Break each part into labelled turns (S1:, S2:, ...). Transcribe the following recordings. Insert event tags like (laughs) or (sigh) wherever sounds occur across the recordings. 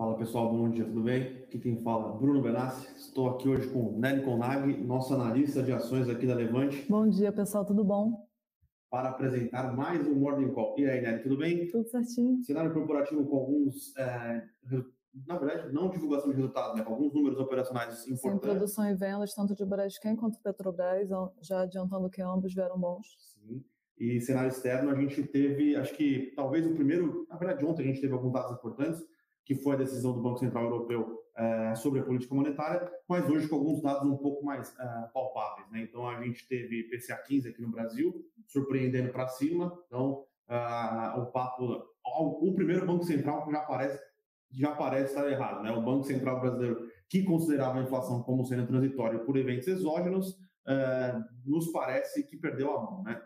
S1: Fala pessoal, bom dia, tudo bem? Aqui quem fala Bruno Benassi. Estou aqui hoje com Nelly Conag, nosso analista de ações aqui da Levante.
S2: Bom dia pessoal, tudo bom?
S1: Para apresentar mais um Morning Call. E aí, Nelly, tudo bem?
S2: Tudo certinho.
S1: Cenário corporativo com alguns, é, na verdade, não divulgação de resultados, né? com alguns números operacionais importantes. Sim,
S2: produção e vendas, tanto de Braskem quanto Petrobras, já adiantando que ambos vieram bons.
S1: Sim. E cenário externo, a gente teve, acho que talvez o primeiro, na verdade, ontem a gente teve alguns dados importantes que foi a decisão do Banco Central Europeu é, sobre a política monetária, mas hoje com alguns dados um pouco mais é, palpáveis. Né? Então, a gente teve PCA 15 aqui no Brasil, surpreendendo para cima. Então, uh, o papo, o primeiro Banco Central que já parece, já parece estar errado. Né? O Banco Central brasileiro, que considerava a inflação como sendo transitória por eventos exógenos, uh, nos parece que perdeu a mão. Né?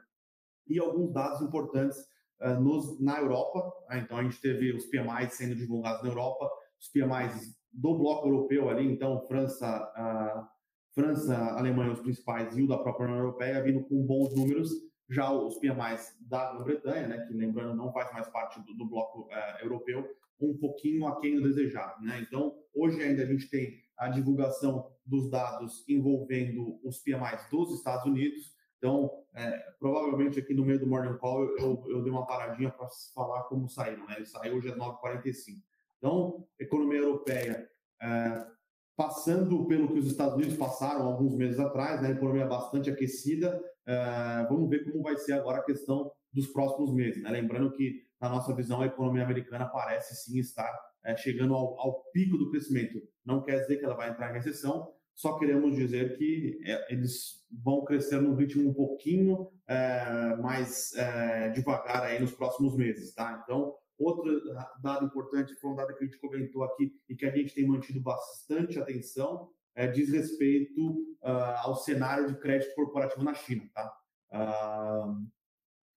S1: E alguns dados importantes uh, nos, na Europa. Né? Então, a gente teve os PMIs sendo divulgados na Europa, os PMIs do bloco europeu ali, então, França, uh, França, Alemanha, os principais, e o da própria União Europeia, vindo com bons números. Já os PMIs da Grã-Bretanha, né, que lembrando não faz mais parte do, do bloco uh, europeu, um pouquinho aquém do desejado. Né? Então, hoje ainda a gente tem a divulgação dos dados envolvendo os PMIs dos Estados Unidos, então, é, provavelmente aqui no meio do Morning Call eu, eu dei uma paradinha para falar como saíram. Né? Ele saiu hoje às 9h45. Então, economia europeia é, passando pelo que os Estados Unidos passaram alguns meses atrás, né? economia bastante aquecida. É, vamos ver como vai ser agora a questão dos próximos meses. Né? Lembrando que, na nossa visão, a economia americana parece sim estar é, chegando ao, ao pico do crescimento. Não quer dizer que ela vai entrar em recessão, só queremos dizer que é, eles vão crescer num ritmo um pouquinho é, mais é, devagar aí nos próximos meses, tá? Então, outro dado importante, foi um dado que a gente comentou aqui e que a gente tem mantido bastante atenção, é, diz respeito uh, ao cenário de crédito corporativo na China, tá? Uh,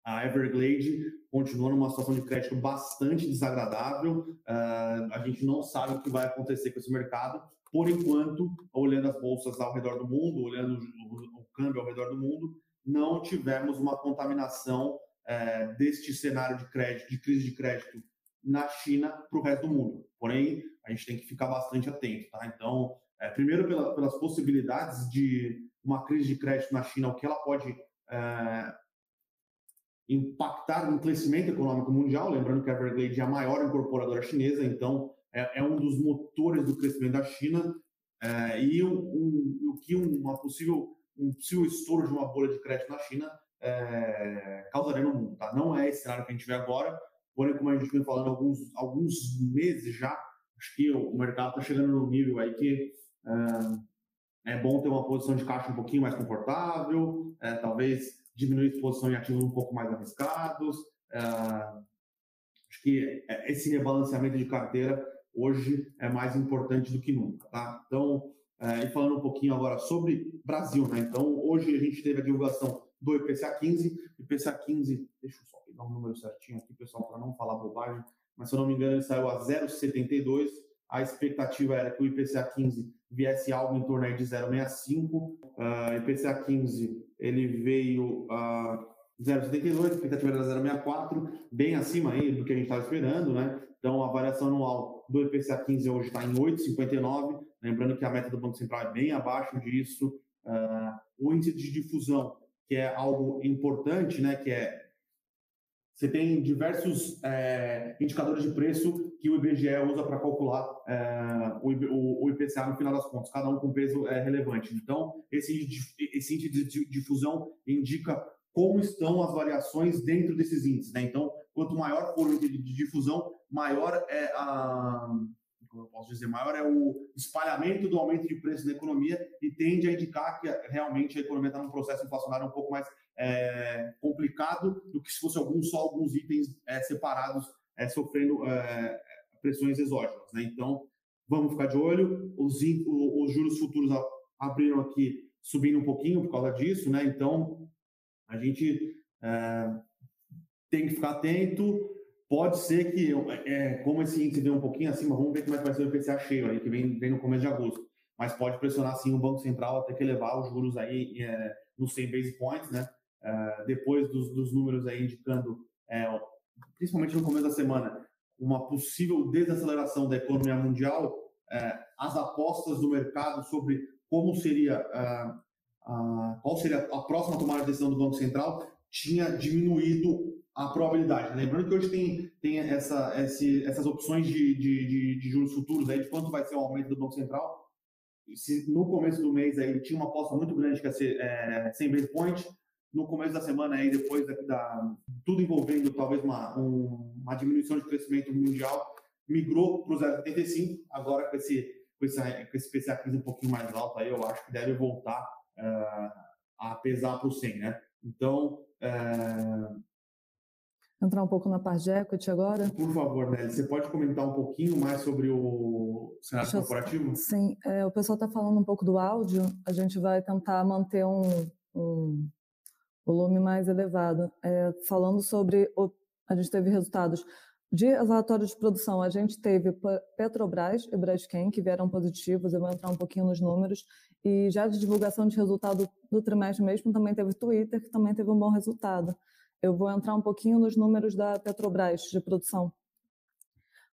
S1: a Everglade continua numa situação de crédito bastante desagradável. Uh, a gente não sabe o que vai acontecer com esse mercado, por enquanto, olhando as bolsas ao redor do mundo, olhando o, câmbio ao redor do mundo, não tivemos uma contaminação é, deste cenário de crédito, de crise de crédito na China para o resto do mundo. Porém, a gente tem que ficar bastante atento, tá? Então, é, primeiro pela, pelas possibilidades de uma crise de crédito na China, o que ela pode é, impactar no crescimento econômico mundial, lembrando que a Everglade é a maior incorporadora chinesa, então é, é um dos motores do crescimento da China é, e o que uma possível, um possível estouro de uma bolha de crédito na China é, causaria no mundo. Tá? Não é esse cenário que a gente vê agora, porém, como a gente vem falando alguns, alguns meses já, acho que o, mercado está chegando no nível aí que é, é, bom ter uma posição de caixa um pouquinho mais confortável, é, talvez diminuir a exposição em ativos um pouco mais arriscados. É, acho que esse rebalanceamento de carteira hoje é mais importante do que nunca, tá? Então, é, e falando um pouquinho agora sobre Brasil, né? Então, hoje a gente teve a divulgação do IPCA 15, IPCA 15, deixa eu só pegar um número certinho aqui, pessoal, para não falar bobagem, mas se eu não me engano, ele saiu a 0,72. A expectativa era que o IPCA 15 viesse algo em torno de 0,65. Uh, IPCA 15 ele veio a uh, 0,72, a expectativa era 0,64, bem acima aí do que a gente estava esperando, né? Então, a variação anual do IPCA 15 hoje está em 8,59. Lembrando que a meta do Banco Central é bem abaixo disso. Uh, o índice de difusão, que é algo importante, né? Que é você tem diversos é, indicadores de preço que o IBGE usa para calcular é, o, IPCA no final das contas, cada um com peso é, relevante. Então, esse, esse índice de difusão indica como estão as variações dentro desses índices. Né? Então, quanto maior o índice de difusão, maior é a como eu posso dizer, maior é o espalhamento do aumento de preço na economia e tende a indicar que realmente a economia está num processo inflacionário um pouco mais é, complicado do que se fosse algum, só alguns itens é, separados é, sofrendo é, pressões exógenas. Né? Então, vamos ficar de olho. Os, os juros futuros abriram aqui subindo um pouquinho por causa disso, né? Então, a gente é, tem que ficar atento. Pode ser que, é, como esse índice veio um pouquinho acima, vamos ver como é que vai ser o IPCA cheio aí, que vem, vem no começo de agosto. Mas pode pressionar sim o Banco Central até que elevar os juros aí é, nos 100 base points, né? É, depois dos, dos, números aí indicando, é, principalmente no começo da semana, uma possível desaceleração da economia mundial, é, as apostas do mercado sobre como seria a, qual seria a próxima tomada de decisão do Banco Central tinha diminuído a probabilidade. Lembrando que hoje tem, tem essa, esse, essas opções de, de, de, de, juros futuros aí, de quanto vai ser o aumento do Banco Central. Se no começo do mês aí tinha uma aposta muito grande que ia ser é, 100 base point, no começo da semana aí, depois da, da tudo envolvendo talvez uma, um, uma diminuição de crescimento mundial, migrou para o 0,75, agora com esse, com esse, com esse PCA 15 um pouquinho mais alto aí, eu acho que deve voltar a pesar para o 100, né? Então, uh,
S2: entrar um pouco na parte de equity agora?
S1: Por favor, Nelly, você pode comentar um pouquinho mais sobre o cenário corporativo?
S2: Sim, é, o pessoal está falando um pouco do áudio, a gente vai tentar manter um, um volume mais elevado. É, falando sobre, o, a gente teve resultados de relatórios de produção, a gente teve Petrobras e Braskem, que vieram positivos, eu vou entrar um pouquinho nos números, e já de divulgação de resultado do trimestre mesmo, também teve Twitter, que também teve um bom resultado. Eu vou entrar um pouquinho nos números da Petrobras de produção.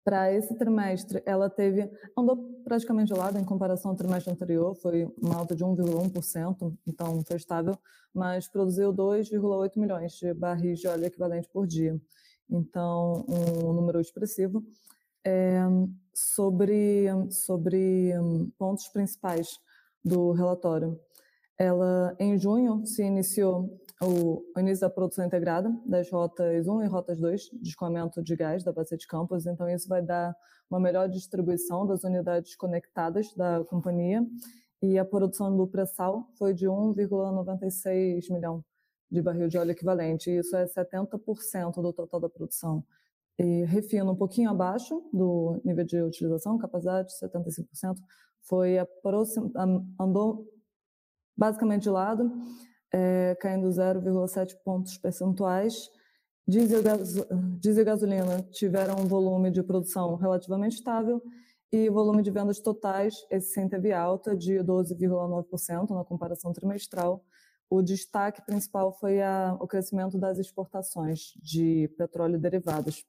S2: Para esse trimestre, ela teve andou praticamente de lado em comparação ao trimestre anterior, foi uma alta de 1,1%, então foi estável, mas produziu 2,8 milhões de barris de óleo equivalente por dia. Então, um número expressivo. É, sobre, sobre hum, pontos principais do relatório. Ela, em junho, se iniciou o, início da produção integrada das rotas 1 e rotas 2 de escoamento de gás da Bacia de Campos, então isso vai dar uma melhor distribuição das unidades conectadas da companhia e a produção do pré-sal foi de 1,96 milhão de barril de óleo equivalente, isso é 70% do total da produção. E refino um pouquinho abaixo do nível de utilização, capacidade 75%, foi andou basicamente de lado, é, caindo 0,7 pontos percentuais. Diesel, diesel e gasolina tiveram um volume de produção relativamente estável e volume de vendas totais, esse sim teve alta de 12,9% na comparação trimestral. O destaque principal foi a, o crescimento das exportações de petróleo e derivados.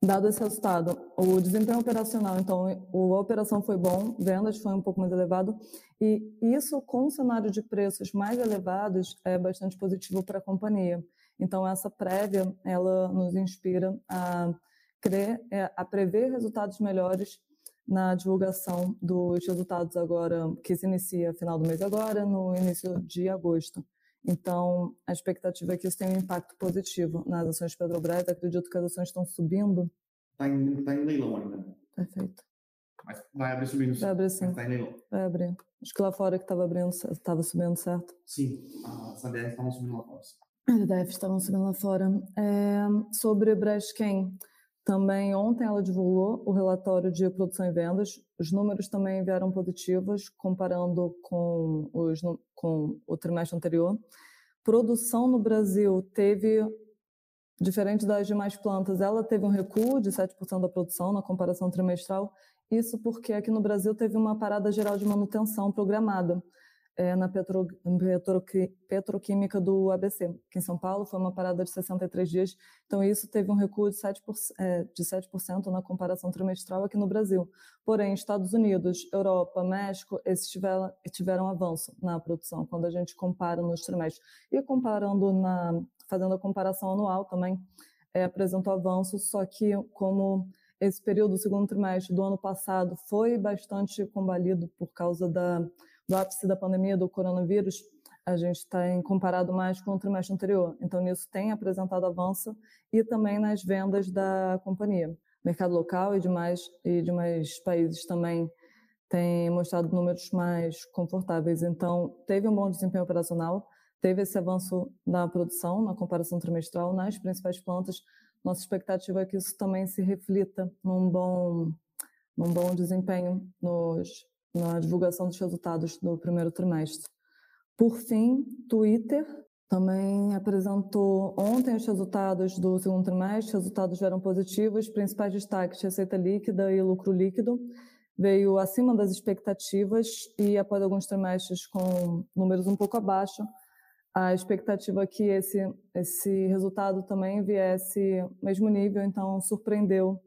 S2: Dado esse resultado, o desempenho operacional, então, a operação foi bom, vendas foi um pouco mais elevado, e isso com um cenário de preços mais elevados é bastante positivo para a companhia. Então, essa prévia, ela nos inspira a crer, é, a prever resultados melhores na divulgação dos resultados agora, que se inicia final do mês agora, no início de agosto. Então, a expectativa é que isso tenha um impacto positivo nas ações de Petrobras. Acredito que as ações estão subindo.
S1: Está em, tá em leilão ainda.
S2: Perfeito.
S1: Mas vai abrir subindo.
S2: Vai abrir sim.
S1: Está em leilão.
S2: Vai abrir. Acho que lá fora que estava abrindo, estava subindo, certo?
S1: Sim, as ADRs estavam subindo lá fora.
S2: As ADRs estavam subindo lá fora. É, sobre Braskem, também ontem ela divulgou o relatório de produção e vendas. Os números também vieram positivos, comparando com, os, com o trimestre anterior. Produção no Brasil teve, diferente das demais plantas, ela teve um recuo de 7% da produção na comparação trimestral. Isso porque aqui no Brasil teve uma parada geral de manutenção programada é, na petro, petro, petroquímica do ABC, que em São Paulo foi uma parada de 63 dias. Então, isso teve um recuo de 7%, é, de 7% na comparação trimestral aqui no Brasil. Porém, Estados Unidos, Europa, México, esses tiveram, tiveram avanço na produção, quando a gente compara nos trimestres. E comparando na, fazendo a comparação anual também, é, apresentou avanço, só que como esse período, o segundo trimestre do ano passado, foi bastante combalido por causa da do ápice da pandemia do coronavírus, a gente tem comparado mais com o trimestre anterior. Então, nisso tem apresentado avanço e também nas vendas da companhia. Mercado local e demais, e demais países também têm mostrado números mais confortáveis. Então, teve um bom desempenho operacional, teve esse avanço na produção, na comparação trimestral, nas principais plantas. Nossa expectativa é que isso também se reflita num bom, num bom desempenho nos na divulgação dos resultados do primeiro trimestre. Por fim, Twitter também apresentou ontem os resultados do segundo trimestre, os resultados eram positivos, principais destaques, receita líquida e lucro líquido, veio acima das expectativas e após alguns trimestres com números um pouco abaixo, a expectativa é que esse, esse resultado também viesse mesmo nível, então surpreendeu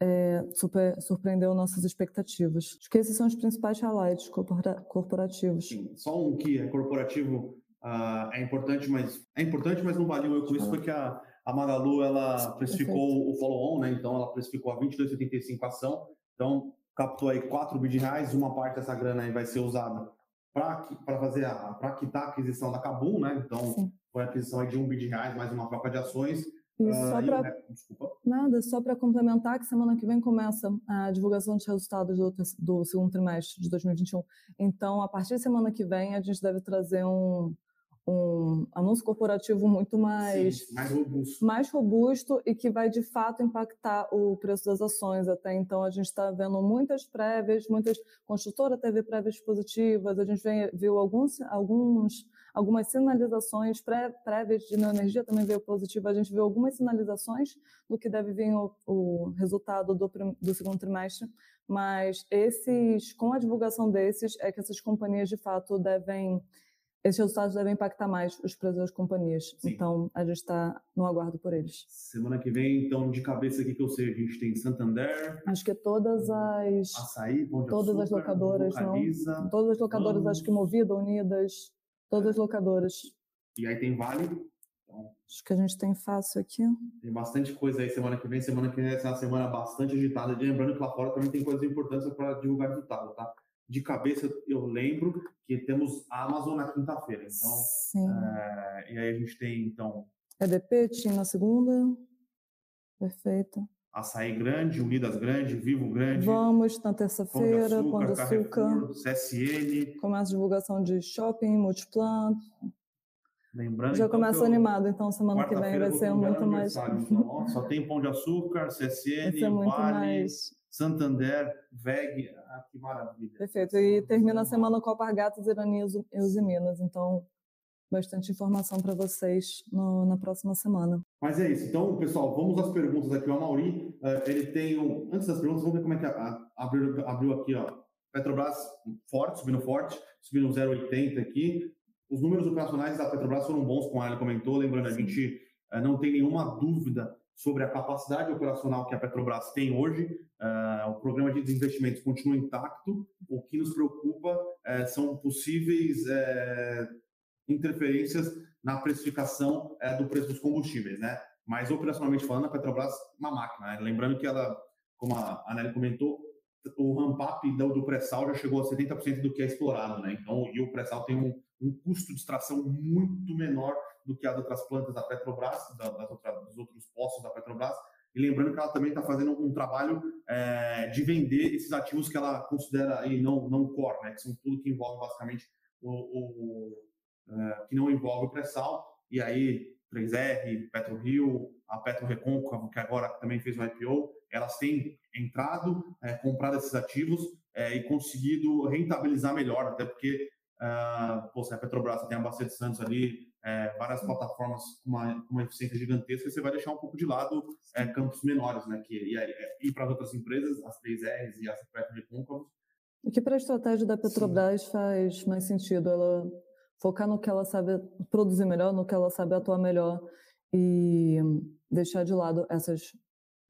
S2: é, super, surpreendeu nossas expectativas. Acho que esses são os principais highlights corpora corporativos.
S1: Sim, só um que é corporativo uh, é importante, mas é importante, mas não valeu eu com isso, foi que a, a Magalu ela precificou Perfeito. o follow-on, né? Então ela precificou a 22,75 a ação. Então captou aí 4 bi de reais, uma parte dessa grana aí vai ser usada para fazer para quitar a aquisição da Kabum, né? Então Sim. foi a aquisição aí de 1 bi de reais mais uma troca de ações
S2: e uh, só para nada, só para complementar que semana que vem começa a divulgação dos resultados do, do, segundo trimestre de 2021. Então, a partir de semana que vem, a gente deve trazer um, um anúncio corporativo muito mais,
S1: Sim, mais, robusto.
S2: mais robusto e que vai de fato impactar o preço das ações. Até então, a gente está vendo muitas prévias, muitas construtora teve prévias positivas, a gente vem, viu alguns, alguns algumas sinalizações pré, prévias de neoenergia também veio positiva. A gente viu algumas sinalizações do que deve vir o, o resultado do, do segundo trimestre, mas esses, com a divulgação desses, é que essas companhias de fato devem esses resultados devem impactar mais os preços das companhias. Sim. Então, a gente está no aguardo por eles.
S1: Semana que vem, então, de cabeça aqui que eu sei, a gente tem Santander.
S2: Acho que todas as.
S1: Açaí, Pão de
S2: Todas
S1: açúcar,
S2: as locadoras, não. Todas as locadoras, Vamos. acho que Movida, Unidas. Todas as locadoras.
S1: E aí tem Vale. Então,
S2: Acho que a gente tem fácil aqui.
S1: Tem bastante coisa aí semana que vem. Semana que vem é uma semana bastante agitada. Lembrando que lá fora também tem coisas importantes para divulgar resultado, tá? De cabeça, eu lembro que temos a Amazon na quinta-feira. Então,
S2: Sim.
S1: É, e aí a gente tem, então...
S2: EDP, tinha na segunda. Perfeito.
S1: Açaí Grande, Unidas Grande, Vivo Grande.
S2: Vamos na terça-feira, Pão de
S1: Açúcar, CSN.
S2: Começa a divulgação de shopping, Multiplan.
S1: Lembrando
S2: Já então, começa animado, então semana que vem vai ser muito mais.
S1: Então, só tem Pão de Açúcar, CSN, Vale, mais... Santander, VEG. Ah, que maravilha.
S2: Perfeito. E termina a semana com Alpargatas, Irani e Usiminas. Então, bastante informação para vocês no, na próxima semana.
S1: Mas é isso. Então, pessoal, vamos às perguntas aqui. O Amauri, uh, ele tem um... Antes das perguntas, vamos ver como é que abriu, abriu aqui, ó. Petrobras forte, subindo forte, subindo 0,80 aqui. Os números operacionais da Petrobras foram bons, como a Ana comentou. Lembrando, a gente uh, não tem nenhuma dúvida sobre a capacidade operacional que a Petrobras tem hoje. Uh, o programa de desinvestimentos continua intacto. O que nos preocupa uh, são possíveis uh, interferências na precificação é, do preço dos combustíveis, né? Mas operacionalmente falando, a Petrobras é uma máquina. Né? Lembrando que ela, como a Nelly comentou, o ramp-up do, pré-sal já chegou a 70% do que é explorado, né? Então, e o pré-sal tem um, um, custo de extração muito menor do que as outras plantas da Petrobras, da, das outras, dos outros poços da Petrobras. E lembrando que ela também está fazendo um trabalho é, de vender esses ativos que ela considera aí não, não core, né? Que são tudo que envolve basicamente o, o uh, que não envolve o pré-sal, e aí 3R, PetroRio, a Petro Recôncavo, que agora também fez o IPO, elas têm entrado, é, comprado esses ativos é, e conseguido rentabilizar melhor, até porque uh, pô, se a Petrobras tem a Bacia de Santos ali, é, várias plataformas com uma, com uma eficiência gigantesca, você vai deixar um pouco de lado é, campos menores, né? Que, e, e para as outras empresas, as 3Rs e as Petro Recôncavos.
S2: O que para a estratégia da Petrobras Sim. faz mais sentido? Ela focar no que ela sabe produzir melhor, no que ela sabe atuar melhor e deixar de lado essas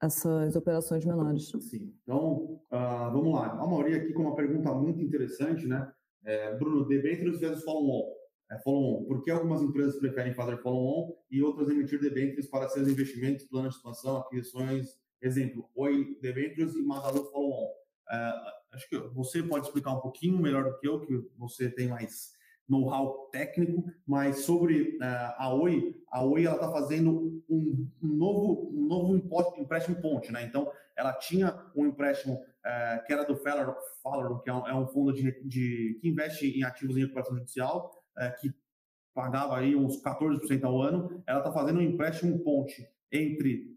S2: essas operações menores.
S1: Sim. Então, uh, vamos lá. A maioria aqui com uma pergunta muito interessante, né? É, Bruno, debêntures versus follow-on. É, follow-on. Por que algumas empresas preferem fazer follow-on e outras emitir debêntures para seus investimentos, planos de expansão, aquisições? Exemplo, Oi debêntures e Magalu follow-on. É, acho que você pode explicar um pouquinho melhor do que eu, que você tem mais know-how técnico, mas sobre uh, a Oi, a Oi ela está fazendo um, um, novo, um novo empréstimo ponte, né? Então, ela tinha um empréstimo uh, que era do Feller, Feller que é um, é um fundo de, de, que investe em ativos em recuperação judicial, uh, que pagava aí uns 14% ao ano. Ela está fazendo um empréstimo ponte entre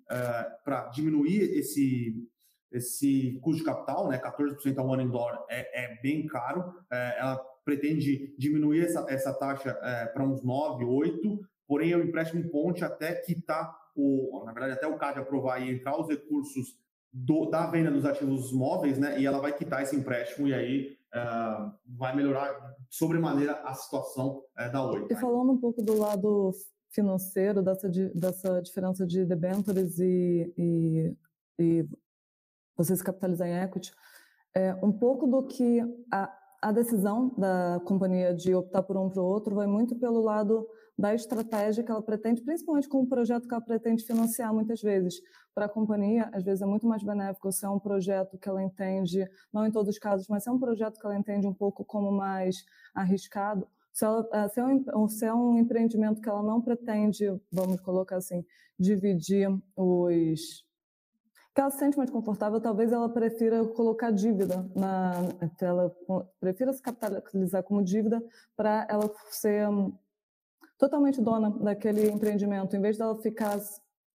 S1: para diminuir esse esse custo de capital, né, 14% ao ano em dólar é, é bem caro. ela pretende diminuir essa, essa taxa é, para uns 9, 8, porém é um empréstimo ponte até quitar, o, na verdade, até o CAD aprovar e entrar os recursos do, da venda dos ativos móveis, né? E ela vai quitar esse empréstimo e aí uh, vai melhorar sobremaneira a situação uh, da Oi.
S2: E falando um pouco do lado financeiro, dessa, dessa diferença de debentures e, e, e você se capitalizar em equity, é, um pouco do que a, a decisão da companhia de optar por um para o outro vai muito pelo lado da estratégia que ela pretende, principalmente com o projeto que ela pretende financiar muitas vezes. Para a companhia, às vezes é muito mais benéfico se é um projeto que ela entende, não em todos os casos, mas se é um projeto que ela entende um pouco como mais arriscado, se, ela, eh, se, é um, se é um empreendimento que ela não pretende, vamos colocar assim, dividir os que ela se sente mais confortável, talvez ela prefira colocar dívida na, ela prefira se capitalizar como dívida para ela ser totalmente dona daquele empreendimento, em vez dela ficar,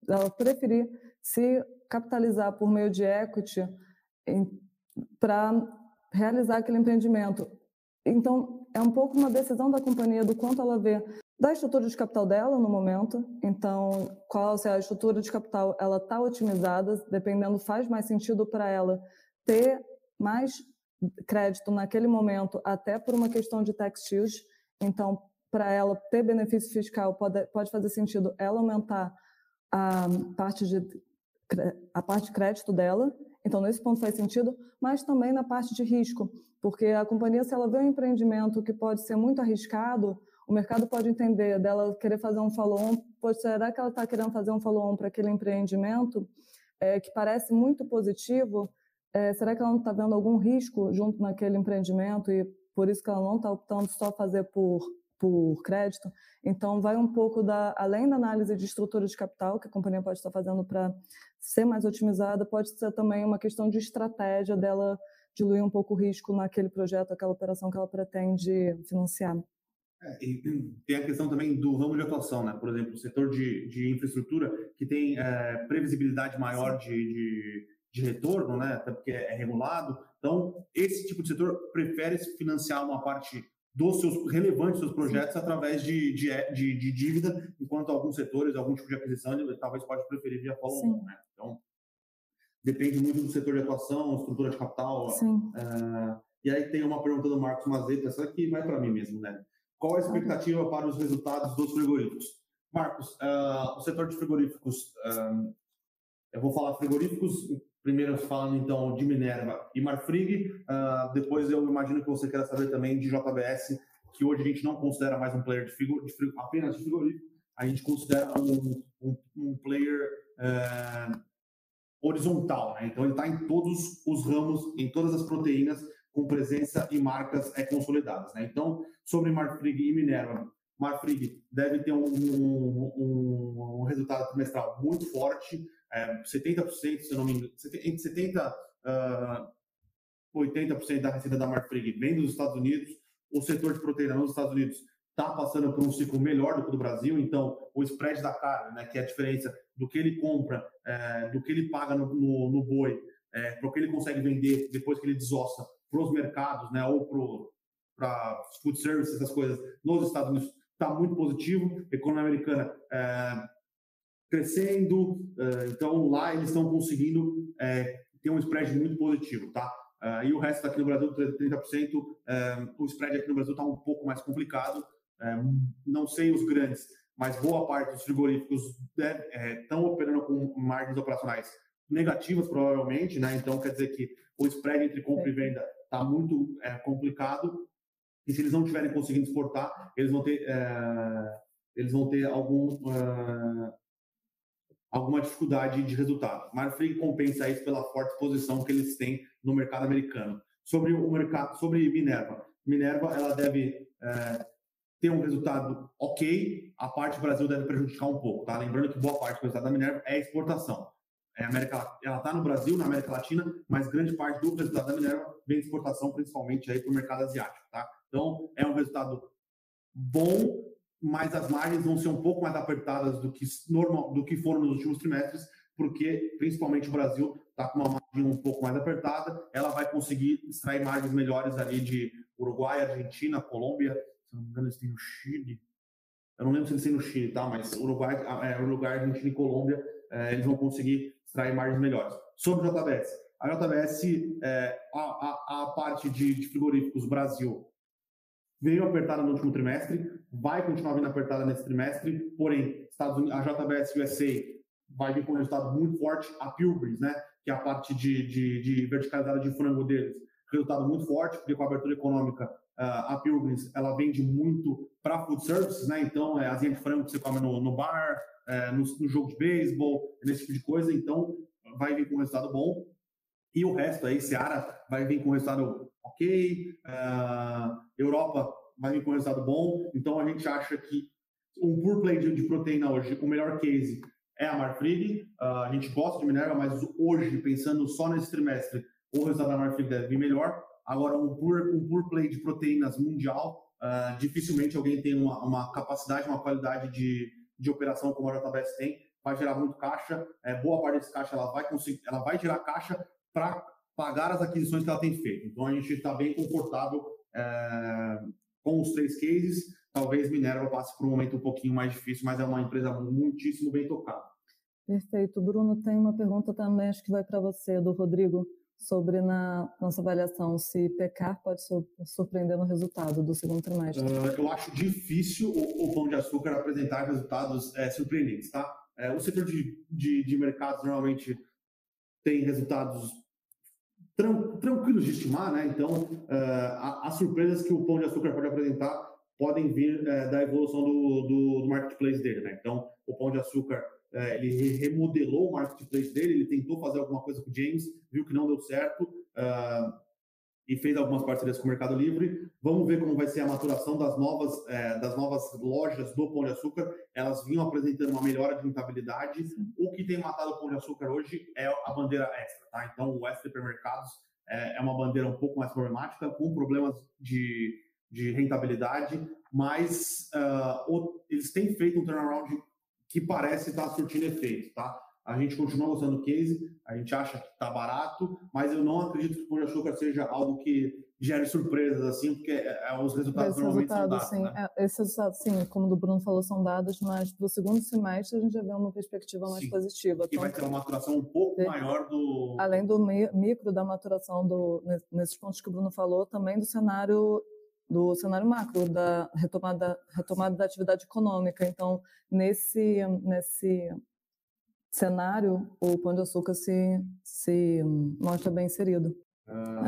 S2: ela preferir se capitalizar por meio de equity para realizar aquele empreendimento. Então, é um pouco uma decisão da companhia do quanto ela vê da estrutura de capital dela no momento. Então, qual se a estrutura de capital ela está otimizada, dependendo faz mais sentido para ela ter mais crédito naquele momento, até por uma questão de tax shield. Então, para ela ter benefício fiscal, pode, pode fazer sentido ela aumentar a parte de a parte de crédito dela. Então, nesse ponto faz sentido, mas também na parte de risco, porque a companhia, se ela vê um empreendimento que pode ser muito arriscado, o mercado pode entender dela querer fazer um follow-on, será que ela está querendo fazer um follow-on para aquele empreendimento é, que parece muito positivo? É, será que ela não está vendo algum risco junto naquele empreendimento e por isso que ela não está optando só fazer por por crédito. Então, vai um pouco da, além da análise de estrutura de capital que a companhia pode estar fazendo para ser mais otimizada, pode ser também uma questão de estratégia dela diluir um pouco o risco naquele projeto, aquela operação que ela pretende financiar.
S1: É, e (clears throat) tem a questão também do ramo de atuação, né? Por exemplo, o setor de, de infraestrutura, que tem é, previsibilidade maior de, de, de, retorno, né? Até porque é regulado. Então, esse tipo de setor prefere financiar uma parte dos seus relevantes seus projetos Sim. através de, de, de, de, dívida, enquanto alguns setores, algum tipo de aquisição, ele talvez pode preferir via follow-on. Né? Então, depende muito do setor de atuação, estrutura de capital. Uh, e aí tem uma pergunta do Marcos Mazeta, essa aqui vai para mim mesmo, né? Qual a expectativa para os resultados dos frigoríficos? Marcos, uh, o setor de frigoríficos, uh, eu vou falar frigoríficos Primeiro falando então de Minerva e Marfrig, uh, depois eu imagino que você queira saber também de JBS, que hoje a gente não considera mais um player de, frigo, apenas de frigorífico, a gente considera um, um, um player horizontal, né? então ele está em todos os ramos, em todas as proteínas, com presença e marcas é, consolidadas. Né? Então, sobre Marfrig e Minerva, Marfrig deve ter um, um, um resultado trimestral muito forte, é, 70%, se não me engano, entre 70% uh, 80% da receita da Marfrig vem dos Estados Unidos. O setor de proteína nos Estados Unidos está passando por um ciclo melhor do que o do Brasil, então o spread da carne, né, que é a diferença do que ele compra, é, do que ele paga no, no, no boi, é, para o que ele consegue vender depois que ele desossa para os mercados, né, ou para food service, essas coisas, nos Estados Unidos, está muito positivo. A economia americana é, crescendo, eh, então lá eles estão conseguindo é, ter um spread muito positivo, tá? Uh, e o resto aqui no Brasil, 30%, uh, o spread aqui no Brasil está um pouco mais complicado, uh, não sei os grandes, mas boa parte dos frigoríficos estão operando com margens operacionais negativas, provavelmente, né? Então quer dizer que o spread entre compra e venda está muito complicado, e se eles não estiverem conseguindo exportar, eles vão ter, eles vão ter algum alguma dificuldade de resultado. Marfrig compensa isso pela forte posição que eles têm no mercado americano. Sobre o mercado, sobre Minerva, Minerva ela deve é, ter um resultado ok, a parte do Brasil deve prejudicar um pouco, tá? Lembrando que boa parte do resultado da Minerva é exportação. É América, ela está no Brasil, na América Latina, mas grande parte do resultado da Minerva vem de exportação, principalmente aí para o mercado asiático, tá? Então é um resultado bom mas as margens vão ser um pouco mais apertadas do que normal, do que foram nos últimos trimestres, porque principalmente o Brasil está com uma margem um pouco mais apertada, ela vai conseguir extrair margens melhores ali de Uruguai, Argentina, Colômbia, se não me engano eles têm no Chile, eu não lembro se eles têm no Chile, tá? Mas Uruguai, é, Uruguai Argentina e Colômbia, é, eles vão conseguir extrair margens melhores. Sobre o JBS, a JBS, é, a, a, a, parte de, de, frigoríficos Brasil veio apertada no último trimestre, vai continuar vindo apertada nesse trimestre, porém, Estados Unidos, a JBS USA vai vir com um resultado muito forte, a Pilgrims, né, que é a parte de, de, de verticalizada de frango deles, resultado muito forte, porque com a abertura econômica, a Pilgrims, ela vende muito para food services, né, então é asinha de frango que você come no, no bar, é, no, no, jogo de beisebol, nesse tipo de coisa, então vai vir com um resultado bom. E o resto aí, Seara vai vir com um resultado ok, uh, Europa vai vir com um resultado bom, então a gente acha que um pure play de, de proteína hoje, o melhor case é a Marfrig, uh, a gente gosta de Minerva, mas hoje, pensando só nesse trimestre, o resultado da Marfrig deve vir melhor. Agora, um pure, um pure play de proteínas mundial, uh, dificilmente alguém tem uma, uma capacidade, uma qualidade de, de operação como a JBS tem, vai gerar muito caixa, é, boa parte desse caixa ela vai conseguir, ela vai gerar caixa para pagar as aquisições que ela tem feito. Então a gente está bem confortável é, com os três cases. Talvez Minerva passe por um momento um pouquinho mais difícil, mas é uma empresa muitíssimo bem tocada.
S2: Perfeito. Bruno, tem uma pergunta também, acho que vai para você, do Rodrigo, sobre na nossa avaliação se pecar pode surpreender no resultado do segundo trimestre. Uh,
S1: eu acho difícil o, o, Pão de Açúcar apresentar resultados é, surpreendentes, tá? É, o setor de, de, de, mercados normalmente tem resultados tran, tranquilos de estimar, né? Então, uh, as surpresas que o Pão de Açúcar pode apresentar podem vir uh, da evolução do, do, do marketplace dele, né? Então, o Pão de Açúcar é, ele remodelou o marketplace dele, ele tentou fazer alguma coisa com o James, viu que não deu certo uh, e fez algumas parcerias com o Mercado Livre. Vamos ver como vai ser a maturação das novas, é, das novas lojas do Pão de Açúcar. Elas vinham apresentando uma melhora de rentabilidade. O que tem matado o Pão de Açúcar hoje é a bandeira extra, tá? Então, o extra supermercados é, é uma bandeira um pouco mais problemática, com problemas de, de rentabilidade, mas uh, eles têm feito um turnaround que parece estar surtindo efeito, tá? A gente continua gostando do case, a gente acha que está barato, mas eu não acredito que o Pão de Açúcar seja algo que gere surpresas, assim, porque é, é os resultados Esse normalmente resultado, são dados. Sim,
S2: né? é, esses resultados, sim, como o do Bruno falou, são dados, mas para o segundo semestre a gente já vê uma perspectiva mais sim. positiva.
S1: E vai ter uma maturação um pouco maior do...
S2: Além do micro da maturação, do, nesses pontos que o Bruno falou, também do cenário do cenário macro da retomada retomada da atividade econômica. Então, nesse nesse cenário, o Pão de Açúcar se se mostra bem inserido.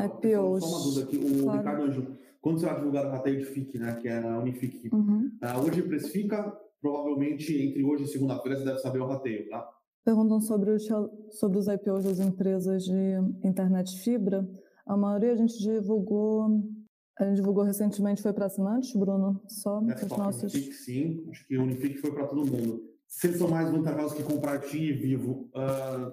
S1: IPOs. Só uma dúvida aqui, o claro. Ricardo Anjo, quando você vai divulgar o rateio de FIC, né, que é a Unifique, uhum. uh, hoje precifica, provavelmente entre hoje e segunda-feira você deve saber o rateio, tá?
S2: Perguntam sobre os, sobre os IPOs das empresas de internet fibra. A maioria a gente divulgou a gente divulgou recentemente, foi para assinantes, Bruno? Só
S1: é, os nossos. Unifique, sim, acho que o Unifique foi para todo mundo. Se eles são mais vantajosos que comprar TIM e Vivo, uh,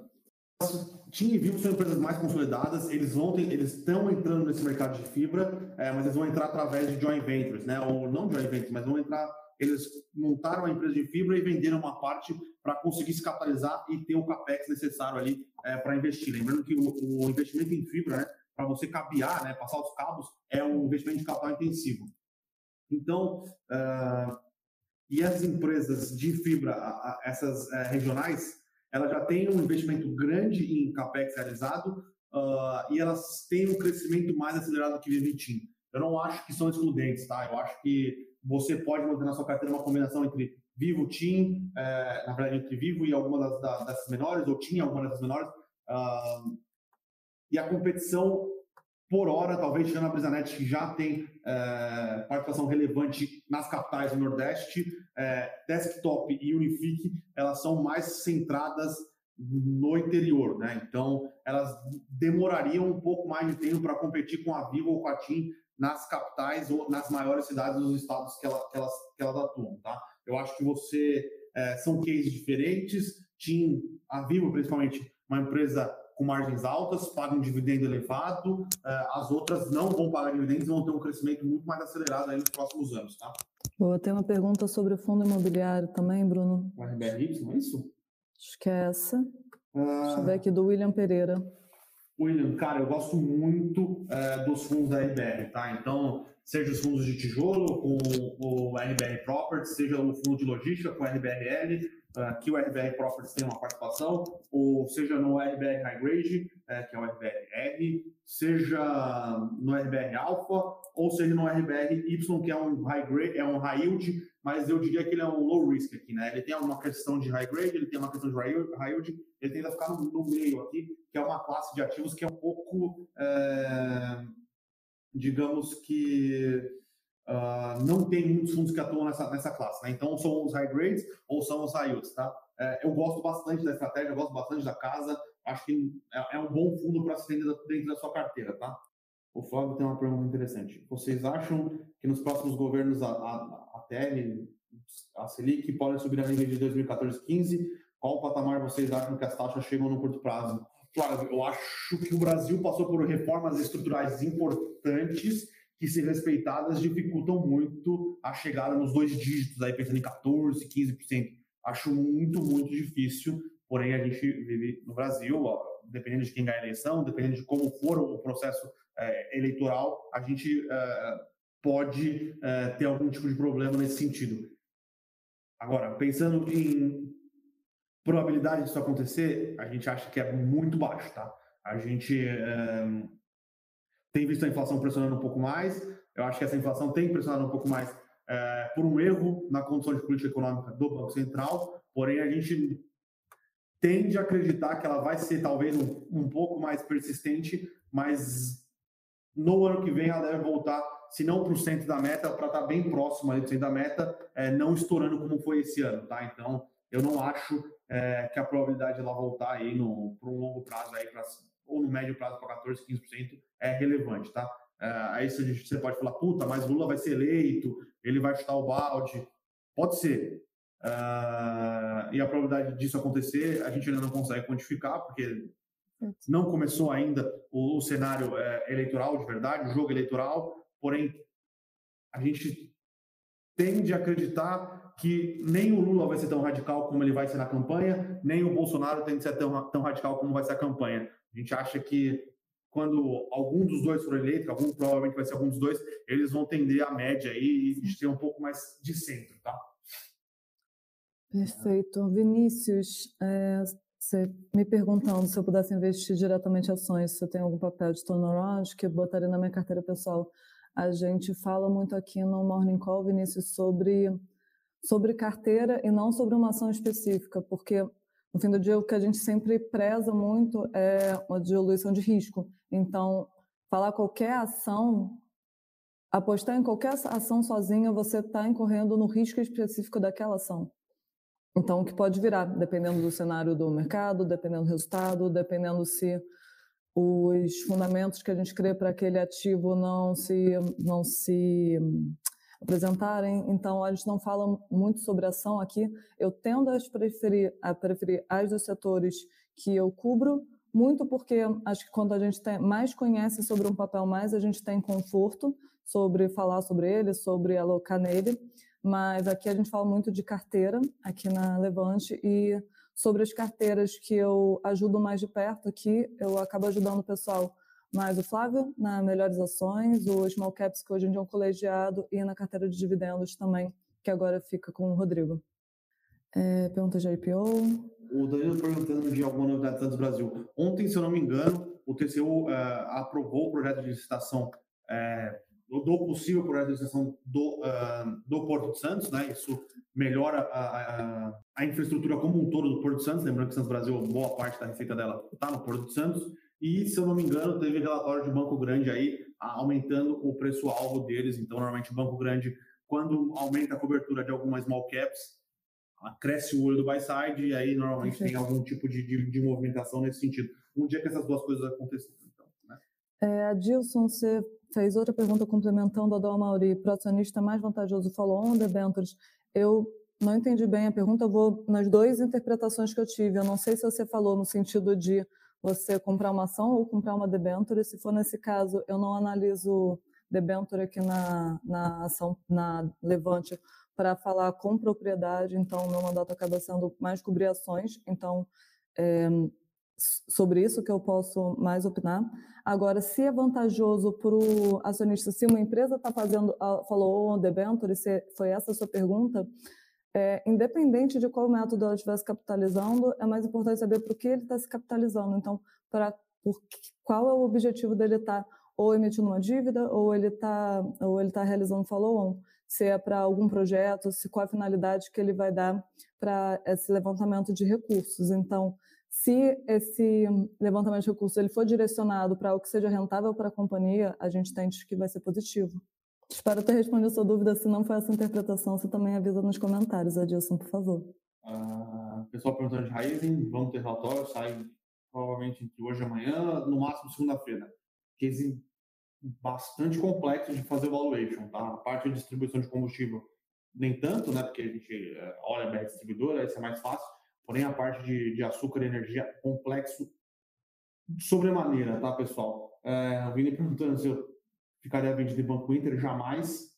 S1: TIM e Vivo são empresas mais consolidadas, eles vão eles estão entrando nesse mercado de fibra, é, mas eles vão entrar através de joint ventures, né? Ou não joint ventures, mas vão entrar. Eles montaram uma empresa de fibra e venderam uma parte para conseguir se capitalizar e ter o capex necessário ali é, para investir. Lembrando que o, o investimento em fibra, né? Para você cabear, né, passar os cabos, é um investimento de capital intensivo. Então, uh, e as empresas de fibra, essas uh, regionais, elas já têm um investimento grande em capex realizado uh, e elas têm um crescimento mais acelerado que Vivo e Eu não acho que são excludentes, tá? Eu acho que você pode manter na sua carteira uma combinação entre Vivo, TIM, eh, na verdade entre Vivo e alguma das, das, menores, ou TIM, alguma dessas menores, uh, e a competição por hora, talvez tirando a Brisanet, que já tem é, participação relevante nas capitais do Nordeste, é, Desktop e Unifique, elas são mais centradas no interior, né? Então, elas demorariam um pouco mais de tempo para competir com a Vivo ou com a TIM nas capitais ou nas maiores cidades dos estados que, ela, que, elas, que elas atuam, tá? Eu acho que você... É, são cases diferentes, TIM, a Vivo principalmente, uma empresa com margens altas, pagam um dividendo elevado, eh, as outras não vão pagar dividendos e vão ter um crescimento muito mais acelerado aí nos próximos anos, tá?
S2: Boa, tem uma pergunta sobre o fundo imobiliário também, Bruno.
S1: O RBRY, não é isso?
S2: Acho que é essa. Ah, Deixa eu ver aqui, do William Pereira.
S1: William, cara, eu gosto muito é, dos fundos da RBR, tá? Então, seja os fundos de tijolo com o RBR Properties, seja o fundo de logística com o RBRL, uh, que o RBR Properties tem uma participação, ou seja no RBR High Grade, é, que é o RBR-R, seja no RBR Alpha, ou seja no RBR Y, que é um high grade, é um high yield, mas eu diria que ele é um low risk aqui, né? Ele tem uma questão de high grade, ele tem uma questão de high yield, ele tenta ficar no, no meio aqui, que é uma classe de ativos que é um pouco, é, digamos que uh, não tem muitos fundos que atuam nessa, nessa classe, né? Então são os high grades ou são os high yields, tá? É, eu gosto bastante da estratégia, eu gosto bastante da casa, acho que é, é um bom fundo para se ter dentro da sua carteira, tá? O Flávio tem uma pergunta interessante. Vocês acham que nos próximos governos a, a, a a Selic, podem subir a nível de 2014 15? Qual patamar vocês acham que as taxas chegam no curto prazo? Flávio, eu acho que o Brasil passou por reformas estruturais importantes que, se respeitadas, dificultam muito a chegada nos dois dígitos, aí pensando em 14%, 15%. Acho muito, muito difícil, porém a gente vive no Brasil, ó, dependendo de quem ganha a eleição, dependendo de como for o processo é, eleitoral, a gente é, pode é, ter algum tipo de problema nesse sentido. Agora, pensando em probabilidade disso acontecer, a gente acha que é muito baixo, tá? A gente tem visto a inflação pressionando um pouco mais. Eu acho que essa inflação tem pressionado um pouco mais é, por um erro na condição de política econômica do Banco Central. Porém, a gente tende a acreditar que ela vai ser talvez um, um pouco mais persistente, mas no ano que vem ela deve voltar, se não para o centro da meta, para estar tá bem próximo ali do centro da meta, é, não estourando como foi esse ano, tá? Então, eu não acho é, que a probabilidade de ela voltar aí para um longo prazo aí para ou no médio prazo para 14, 15% é relevante, tá? É, aí você pode falar, puta, mas Lula vai ser eleito, ele vai chutar o balde. Pode ser. Uh, e a probabilidade disso acontecer, a gente ainda não consegue quantificar, porque não começou ainda o, cenário é, eleitoral de verdade, o jogo eleitoral, porém, a gente tende a acreditar que nem o Lula vai ser tão radical como ele vai ser na campanha, nem o Bolsonaro tem que ser tão, tão radical como vai ser a campanha. A gente acha que quando algum dos dois for eleito, algum provavelmente vai ser algum dos dois, eles vão tender a média aí e ser um pouco mais de centro, tá?
S2: Perfeito. Vinícius, é, você me perguntando se eu pudesse investir diretamente em ações, se eu tenho algum papel de turnaround que eu botaria na minha carteira pessoal. A gente fala muito aqui no Morning Call, Vinícius, sobre, sobre carteira e não sobre uma ação específica, porque no fim do dia, o que a gente sempre preza muito é uma diluição de risco. Então, falar qualquer ação, apostar em qualquer ação sozinha, você está incorrendo no risco específico daquela ação. Então, o que pode virar, dependendo do cenário do mercado, dependendo do resultado, dependendo se os fundamentos que a gente crê para aquele ativo não se, não se apresentarem. Então, gente não fala muito sobre ação aqui. Eu tendo a preferir, a preferir as dos setores que eu cubro, muito porque acho que quando a gente tem, mais conhece sobre um papel, mais a gente tem conforto sobre falar sobre ele, sobre alocar nele. Mas aqui a gente fala muito de carteira, aqui na Levante, e sobre as carteiras que eu ajudo mais de perto aqui, eu acabo ajudando o pessoal mais o Flávio na Melhores Ações, o Small Caps, que hoje em dia é um colegiado, e na carteira de dividendos também, que agora fica com o Rodrigo. É, pergunta de IPO.
S1: O Danilo perguntando de alguma novidade do Brasil. Ontem, se eu não me engano, o TCU é, aprovou o projeto de licitação, uh, do possível projeto de licitação do, uh, do Porto de Santos, né? Isso melhora a, a, a, infraestrutura como um todo do Porto de Santos. Lembrando que Santos Brasil, boa parte da receita dela está no Porto de Santos. E, se eu não me engano, teve relatório de banco grande aí aumentando o preço-alvo deles. Então, normalmente, o banco grande, quando aumenta a cobertura de algumas small caps, cresce o olho do buy side e aí normalmente tem algum tipo de, de, de, movimentação nesse sentido. Um dia que essas duas coisas acontecerem. Então, né?
S2: é, Adilson, você fez outra pergunta complementando a do Amauri. Para o acionista mais vantajoso, falou on debentures. Eu não entendi bem a pergunta, eu vou nas duas interpretações que eu tive. Eu não sei se você falou no sentido de você comprar uma ação ou comprar uma debenture. Se for nesse caso, eu não analiso debenture aqui na, na ação, na Levante, para falar com propriedade, então meu mandato acaba sendo mais cobrir ações, então é, sobre isso que eu posso mais opinar. Agora, se é vantajoso para o acionista, se uma empresa está fazendo, falou oh, debenture, se foi essa a sua pergunta, é, independente de qual método ela estiver se capitalizando, é mais importante saber por que ele está se capitalizando. Então, para qual é o objetivo dele estar tá, ou emitindo uma dívida, ou ele está ou ele tá realizando follow-on, se é para algum projeto, se qual a finalidade que ele vai dar para esse levantamento de recursos. Então, se esse levantamento de recursos ele for direcionado para o que seja rentável para a companhia, a gente entende que vai ser positivo. Espero ter respondido sua dúvida. Se não foi essa interpretação, você também avisa nos comentários, Adilson, por favor.
S1: Uh, pessoal perguntando de Raizen, vamos ter relatório, sai provavelmente entre hoje amanhã, no máximo segunda-feira. Case bastante complexo de fazer valuation, tá? A parte de distribuição de combustível, nem tanto, né? Porque a gente é, olha a distribuidora, isso é mais fácil. Porém, a parte de, de açúcar e energia, complexo sobremaneira, tá, pessoal? É, o Vini perguntando se eu ficaria vendido em Banco Inter, jamais.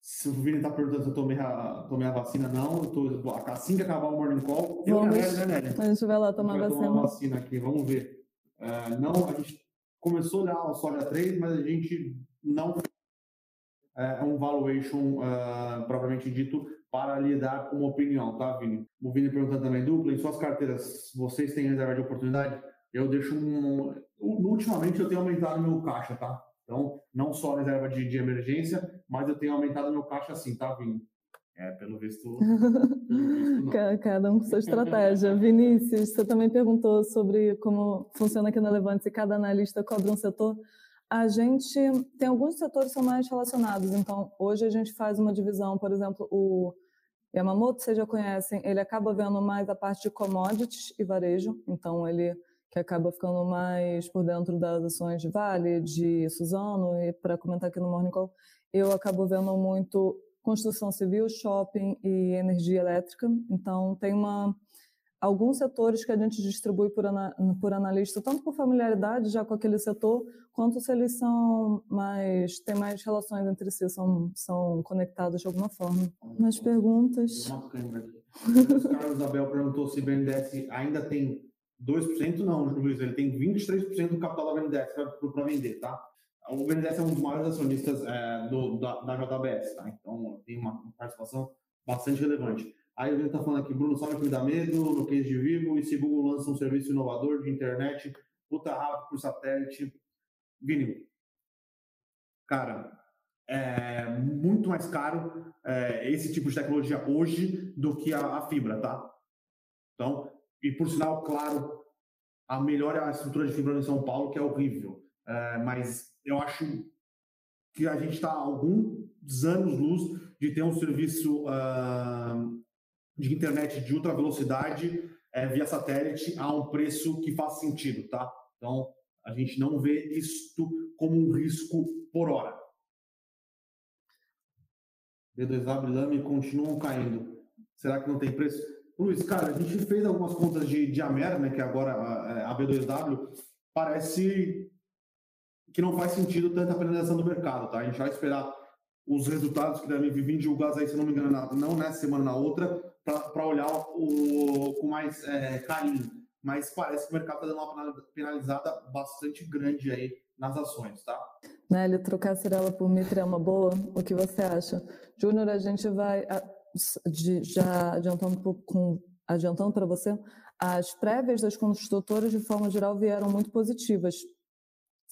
S1: Se o Vini está perguntando se eu tomei a, tomei a vacina, não. Eu tô, assim que acabar o Morning Call, eu
S2: Vamos, e a né, A gente vai lá tomar a vacina.
S1: tomar vacina aqui, vamos ver. Uh, não, a gente começou a olhar a soja 3, mas a gente não é um valuation uh, propriamente dito para lhe dar uma opinião, tá, Vini? O Vini perguntando também, dupla, em suas carteiras, vocês têm reserva de oportunidade? Eu deixo um... Ultimamente eu tenho aumentado meu caixa, tá? Então, não só reserva de, de emergência, mas eu tenho aumentado meu caixa assim, tá, Vini? É, pelo visto.
S2: Pelo visto (laughs) cada um com sua estratégia. Vinícius, você também perguntou sobre como funciona aqui na Levante, se cada analista cobra um setor. A gente tem alguns setores que são mais relacionados. Então, hoje a gente faz uma divisão, por exemplo, o Yamamoto, vocês já conhecem, ele acaba vendo mais a parte de commodities e varejo. Então, ele que acaba ficando mais por dentro das ações de Vale, de Suzano, e para comentar aqui no Morning Call, eu acabo vendo muito construção civil, shopping e energia elétrica. Então, tem uma alguns setores que a gente distribui por, ana, por analista, tanto por familiaridade já com aquele setor, quanto se eles são mais, têm mais relações entre si, são, são conectados de alguma forma. Mais perguntas?
S1: Carlos Abel perguntou se o BNDES ainda tem 2%, não, Luiz, ele tem 23% do capital da BNDES para vender, tá? O BNDES é um dos maiores acionistas é, do, da, da, JBS, tá? Então tem uma participação bastante relevante. Aí gente está falando aqui, Bruno, sabe que me dá medo no case de Vivo e se Google lança um serviço inovador de internet, puta rápido por satélite. Vini, cara, é muito mais caro é, esse tipo de tecnologia hoje do que a, a fibra, tá? Então, e por sinal, claro, a melhor é a estrutura de fibra em São Paulo, que é horrível. É, mas eu acho que a gente está alguns anos luz de ter um serviço uh, de internet de ultra velocidade é, via satélite a um preço que faz sentido, tá? Então a gente não vê isto como um risco por hora. B2W e continuam caindo. Será que não tem preço? Luiz, cara, a gente fez algumas contas de, de Amer, né, que agora a, a B2W, parece que não faz sentido tanta penalização do mercado, tá? A gente vai esperar os resultados que devem vir divulgados aí, se não me engano, não nessa semana, na outra, para olhar o, com mais é, carinho. Mas parece que o mercado está dando uma penalizada bastante grande aí nas ações, tá?
S2: Nelly, trocar a Cirela por Mitre é uma boa? O que você acha? Júnior, a gente vai de, já adiantando com adiantando para você, as prévias das construtoras, de forma geral, vieram muito positivas,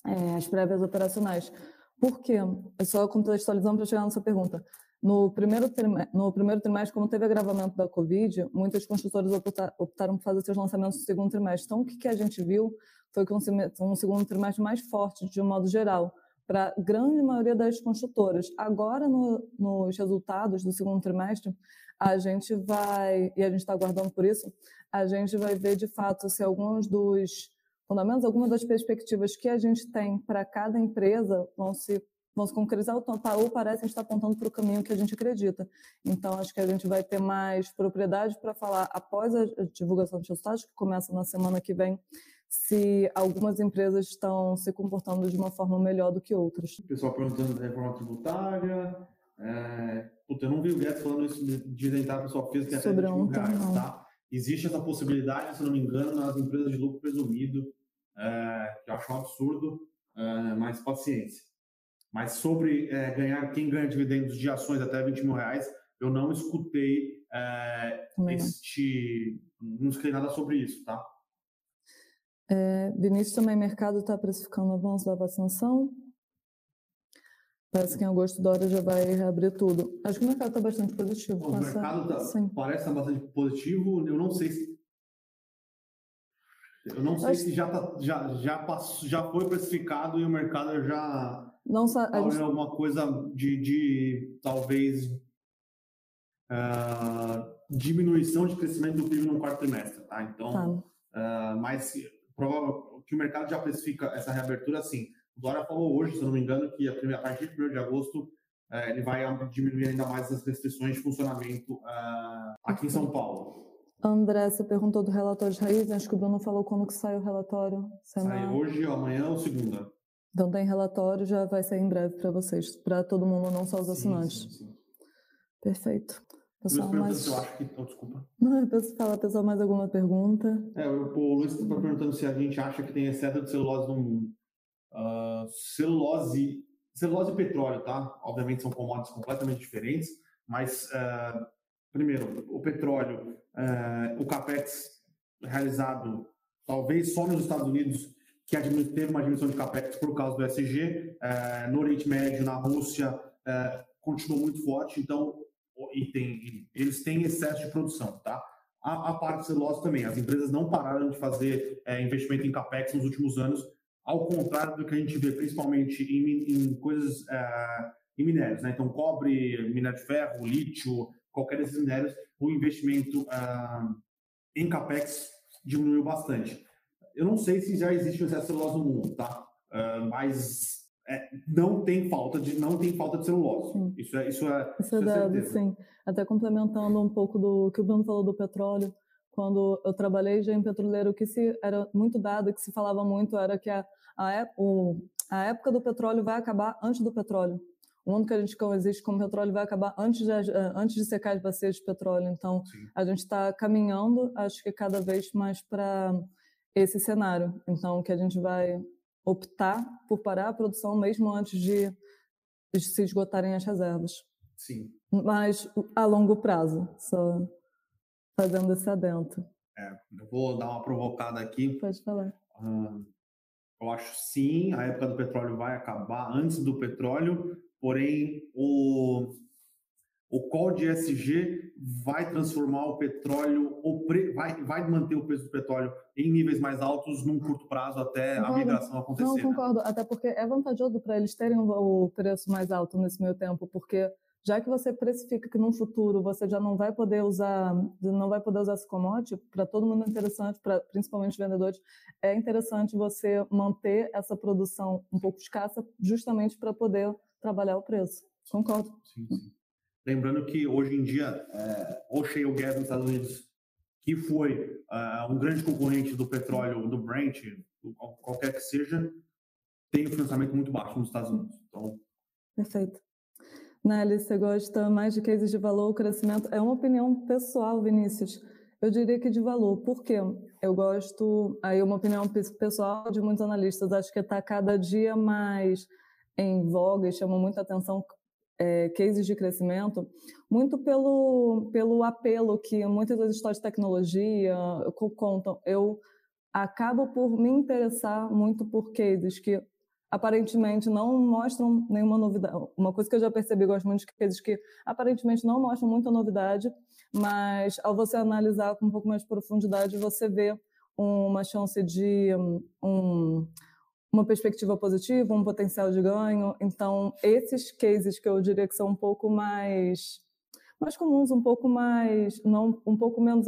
S2: é, as prévias operacionais. Por quê? É só contextualizando para chegar na sua pergunta. No primeiro, trimestre, no primeiro trimestre, como teve agravamento da Covid, muitas construtoras optaram por fazer seus lançamentos no segundo trimestre. Então, o que, que a gente viu foi que um, um segundo trimestre mais forte, de um modo geral para a grande maioria das construtoras. Agora, no, nos resultados do segundo trimestre, a gente vai, e a gente está aguardando por isso, a gente vai ver de fato se alguns dos fundamentos, algumas das perspectivas que a gente tem para cada empresa vão se vão se concretizar ou, tá, ou parecem estar apontando para o caminho que a gente acredita. Então, acho que a gente vai ter mais propriedade para falar após a divulgação dos resultados, que começa na semana que vem, se algumas empresas estão se comportando de uma forma melhor do que outras.
S1: O pessoal perguntando da reforma tributária. É... Puta, eu não vi o Guedes falando isso de isentar a pessoa física até
S2: Sobre 20 reais,
S1: tá? Existe essa possibilidade, se não me engano, nas empresas de lucro presumido, é... que eu acho um absurdo, é... mas paciência. Mas sobre é, ganhar, quem ganha dividendos de ações até 20 mil reais, eu não escutei é, este, não escutei nada sobre isso, tá?
S2: É, Vinícius, também mercado está precificando avanço da vacinação. Parece que em agosto da hora já vai reabrir tudo. Acho que o mercado está bastante positivo.
S1: O mercado tá, parece estar tá bastante positivo. Eu não sei se. Eu não sei Acho... se já, tá, já, já, passou, já foi precificado e o mercado já. Não sabe. Tá gente... alguma coisa de, de talvez. Uh, diminuição de crescimento do PIB no quarto trimestre, tá? Então, tá. Uh, mas provável que o mercado já precifica essa reabertura assim. O Dória falou hoje, se eu não me engano, que a, primeira, a partir de 1 de agosto é, ele vai diminuir ainda mais as restrições de funcionamento uh, aqui em São Paulo.
S2: André, você perguntou do relatório de raiz, acho que o Bruno falou quando que sai o relatório.
S1: Sai hoje, amanhã ou segunda.
S2: Então tem relatório, já vai sair em breve para vocês, para todo mundo, não só os assinantes. Sim, sim, sim. Perfeito.
S1: Pessoal, mais... eu acho que. Oh, desculpa.
S2: Não, fala, pessoal, mais alguma pergunta?
S1: É, o Luiz está perguntando se a gente acha que tem excesso de celulose no mundo. Uh, celulose, celulose e petróleo, tá? Obviamente são commodities completamente diferentes, mas, uh, primeiro, o petróleo, uh, o capex realizado talvez só nos Estados Unidos, que teve uma diminuição de capex por causa do SG, no Oriente Médio, na Rússia, continuou muito forte, então e tem, eles têm excesso de produção, tá? A, a parte de celulose também, as empresas não pararam de fazer é, investimento em capex nos últimos anos, ao contrário do que a gente vê principalmente em, em coisas, é, em minérios, né? Então, cobre, minério de ferro, lítio, qualquer desses minérios, o investimento é, em capex diminuiu bastante. Eu não sei se já existe excesso de celulose no mundo, tá? É, mas é, não tem falta de não tem falta de celulose. Sim. Isso é isso é,
S2: isso é, é dado, sim. Até complementando um pouco do que o Bruno falou do petróleo, quando eu trabalhei já em petroleiro, o que se era muito dado, que se falava muito era que a a, o, a época do petróleo vai acabar antes do petróleo. O mundo que a gente existe como petróleo vai acabar antes de, antes de secar as bacias de petróleo. Então, sim. a gente está caminhando, acho que cada vez mais para esse cenário. Então, que a gente vai optar por parar a produção mesmo antes de, de se esgotarem as reservas.
S1: Sim.
S2: Mas a longo prazo, só fazendo esse adentro.
S1: É, eu vou dar uma provocada aqui.
S2: Pode falar.
S1: Hum, eu acho sim, a época do petróleo vai acabar antes do petróleo, porém o o call de SG vai transformar o petróleo, o pre, vai, vai manter o preço do petróleo em níveis mais altos num curto prazo até concordo. a migração acontecer.
S2: Não, né? concordo, até porque é vantajoso para eles terem o preço mais alto nesse meio tempo, porque já que você precifica que no futuro você já não vai poder usar, não vai poder usar esse commodity, para todo mundo é interessante, para principalmente vendedores, é interessante você manter essa produção um pouco escassa, justamente para poder trabalhar o preço. Concordo.
S1: Sim, sim. Lembrando que hoje em dia, é, o shale gas nos Estados Unidos, que foi uh, um grande concorrente do petróleo, do Brent, qualquer que seja, tem um financiamento muito baixo nos Estados Unidos. Então...
S2: Perfeito. Nelly, você gosta mais de cases de valor ou crescimento? É uma opinião pessoal, Vinícius. Eu diria que de valor. Por quê? Eu gosto, aí uma opinião pessoal de muitos analistas, acho que está cada dia mais em voga e chama muita atenção é, cases de crescimento, muito pelo, pelo apelo que muitas das histórias de tecnologia contam. Eu acabo por me interessar muito por cases que aparentemente não mostram nenhuma novidade. Uma coisa que eu já percebi, gosto muito de cases que aparentemente não mostram muita novidade, mas ao você analisar com um pouco mais de profundidade, você vê uma chance de um, uma perspectiva positiva, um potencial de ganho. Então, esses cases que eu diria que são um pouco mais mais comuns, um pouco mais não um pouco menos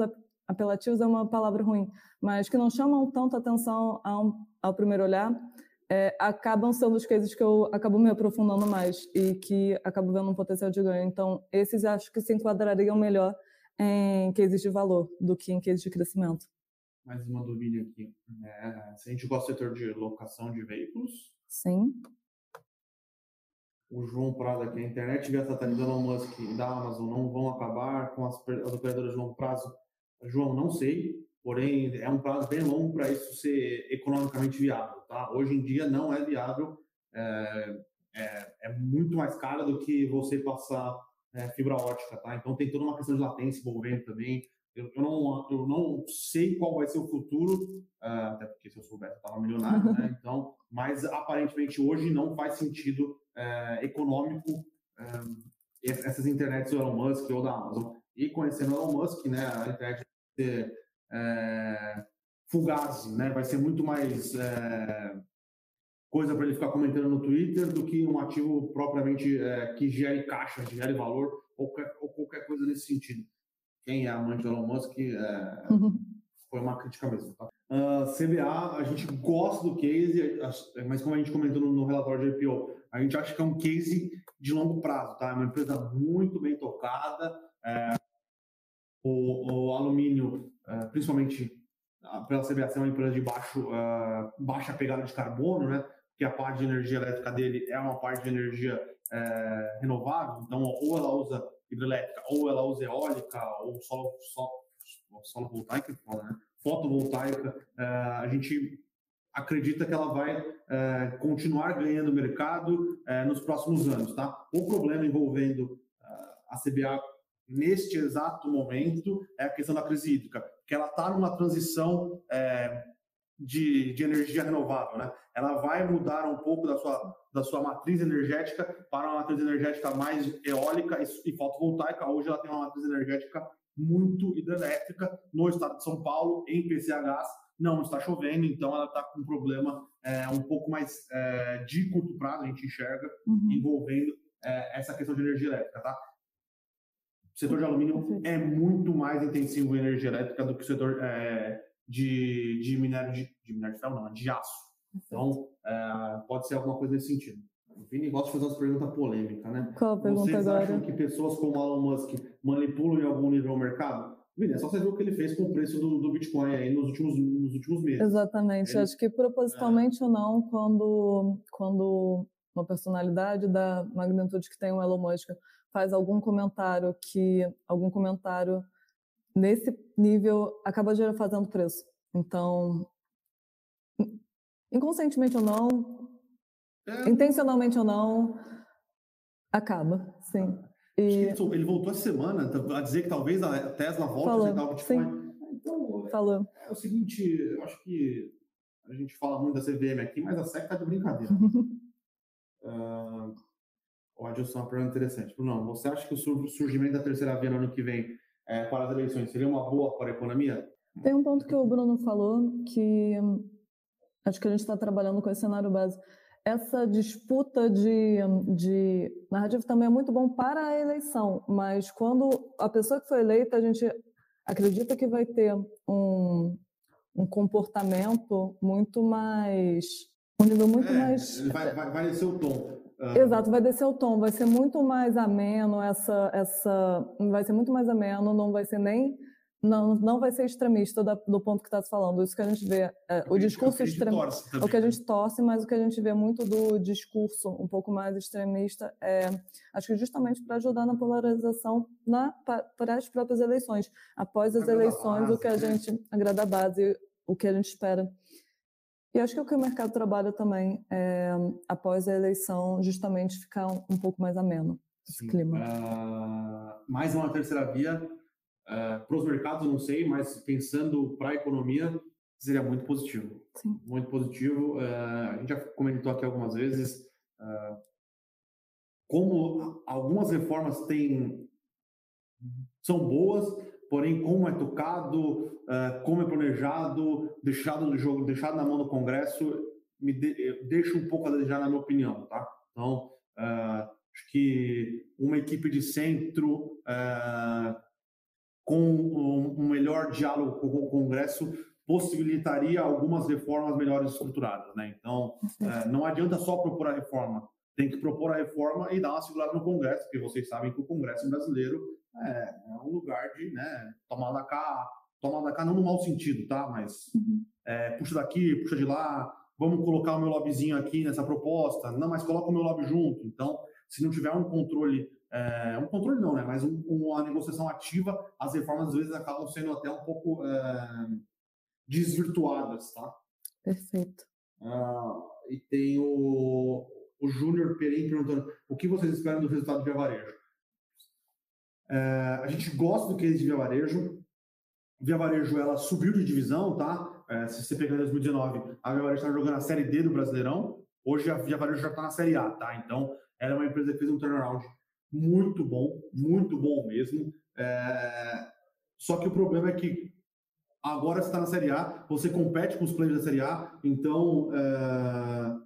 S2: apelativos é uma palavra ruim, mas que não chamam tanto atenção ao, ao primeiro olhar, é, acabam sendo os cases que eu acabo me aprofundando mais e que acabo vendo um potencial de ganho. Então, esses acho que se enquadrariam melhor em cases de valor do que em cases de crescimento
S1: mais uma dúvida aqui. É, se a gente gosta do setor de locação de veículos.
S2: Sim.
S1: O João Prado aqui, a internet via satélite Elon Musk e da Amazon não vão acabar com as, as operadoras de longo prazo? João, não sei, porém é um prazo bem longo para isso ser economicamente viável. Tá? Hoje em dia não é viável, é, é, é muito mais caro do que você passar é, fibra ótica, tá? Então tem toda uma questão de latência envolvendo também. Eu, eu, não, eu não sei qual vai ser o futuro, uh, até porque se eu soubesse eu estava milionário, né? (laughs) Então, mas aparentemente hoje não faz sentido uh, econômico uh, essas internets do Elon Musk ou da Amazon. E conhecendo o Elon Musk, né, a internet vai ser é, fugaz, né? Vai ser muito mais coisa para ele ficar comentando no Twitter do que um ativo propriamente que gere caixa, gere valor ou, ou qualquer coisa nesse sentido quem é amante do Elon Musk, é, uhum. (laughs) foi uma crítica mesmo. Tá? Uh, ah, CBA, a gente gosta do case, mas como a gente comentou no, no, relatório de IPO, a gente acha que é um case de longo prazo, tá? É uma empresa muito bem tocada. É, o, o, alumínio, é, principalmente pela CBA ser uma empresa de baixo, uh, baixa pegada de carbono, né? Porque a parte de energia elétrica dele é uma parte de energia é, renovável, então ou ela usa hidrelétrica, ou ela usa eólica, ou solo, solo, solo voltaica, né? fotovoltaica, é, a gente acredita que ela vai é, continuar ganhando mercado é, nos próximos anos. Tá? O problema envolvendo a CBA neste exato momento é a questão da crise hídrica, que ela está numa transição de, de energia renovável, né? Ela vai mudar um pouco da sua, da sua matriz energética para uma matriz energética mais eólica e, e fotovoltaica. Hoje ela tem uma matriz energética muito hidrelétrica no estado de São Paulo, em PCHs. Não está chovendo, então ela está com um problema é, um pouco mais é, de curto prazo, a gente enxerga, uhum. envolvendo é, essa questão de energia elétrica, tá? O setor de alumínio é muito mais intensivo em energia elétrica do que o setor é, de, de minério de, de minério de ferro, não, de aço. Então, é, pode ser alguma coisa nesse sentido. O Vini gosta de fazer umas perguntas polêmicas, né?
S2: Qual a pergunta
S1: Vocês
S2: agora?
S1: acham que pessoas como Elon Musk manipulam em algum nível o mercado? Vini, é só você ver o que ele fez com o preço do, do Bitcoin aí nos últimos, nos últimos meses.
S2: Exatamente. Ele... Acho que propositalmente é. ou não, quando, quando uma personalidade da magnitude que tem o Elon Musk faz algum comentário que algum comentário nesse nível acaba fazendo preço. Então, inconscientemente ou não, é. intencionalmente ou não, acaba, sim.
S1: E... Ele voltou essa semana a dizer que talvez a Tesla volte Falou, a aceitar o Bitcoin. Então,
S2: Falou.
S1: É, é, o seguinte, eu acho que a gente fala muito da CVM aqui, mas a SEC tá de brincadeira. uh, (laughs) o Adilson, uma pergunta interessante. Não, você acha que o surgimento da terceira via no ano que vem é, para as eleições seria uma boa para a economia?
S2: Tem um ponto que o Bruno falou que acho que a gente está trabalhando com esse cenário base. Essa disputa de, de narrativa também é muito bom para a eleição, mas quando a pessoa que foi eleita, a gente acredita que vai ter um, um comportamento muito mais. um nível muito
S1: é,
S2: mais.
S1: Vai, vai, vai descer o tom.
S2: Exato, vai descer o tom, vai ser muito mais ameno essa, essa, vai ser muito mais ameno, não vai ser nem, não, não vai ser extremista da, do ponto que está se falando. Isso que a gente vê, é, o discurso extremista, o que a gente torce, mas o que a gente vê muito do discurso um pouco mais extremista é, acho que justamente para ajudar na polarização na, para as próprias eleições. Após as eleições, base, o que a né? gente agrada a base, o que a gente espera e acho que o que o mercado trabalha também é, após a eleição, justamente ficar um, um pouco mais ameno esse Sim. clima.
S1: Uh, mais uma terceira via, uh, para os mercados, não sei, mas pensando para a economia, seria muito positivo.
S2: Sim.
S1: Muito positivo. Uh, a gente já comentou aqui algumas vezes como algumas reformas têm são boas, porém como é tocado, uh, como é planejado, deixado no jogo, deixado na mão do Congresso, me de, deixa um pouco a desejar na minha opinião, tá? Então, uh, acho que uma equipe de centro uh, com um, melhor diálogo com o Congresso possibilitaria algumas reformas melhores estruturadas, né? Então, não adianta só propor a reforma, tem que propor a reforma e dar uma segurada no Congresso, porque vocês sabem que o Congresso brasileiro é, é um lugar de né, tomar da cá, tomar da cá não no mau sentido, tá? Mas uhum. é, puxa daqui, puxa de lá, vamos colocar o meu lobbyzinho aqui nessa proposta, não, mas coloca o meu lobby junto. Então, se não tiver um controle, é, um controle não, né? Mas um, uma negociação ativa, as reformas às vezes acabam sendo até um pouco é, desvirtuadas, tá?
S2: Perfeito.
S1: Ah, e tem o, o Júnior Perim perguntando o que vocês esperam do resultado de varejo? É, a gente gosta do case de Via Varejo. Via Varejo ela subiu de divisão, tá? É, se você pegar em 2019, a Via Varejo está jogando a Série D do Brasileirão. Hoje a Via Varejo já está na Série A, tá? Então, ela é uma empresa que fez um turnaround muito bom, muito bom mesmo. É... Só que o problema é que agora você está na Série A, você compete com os players da Série A, então é...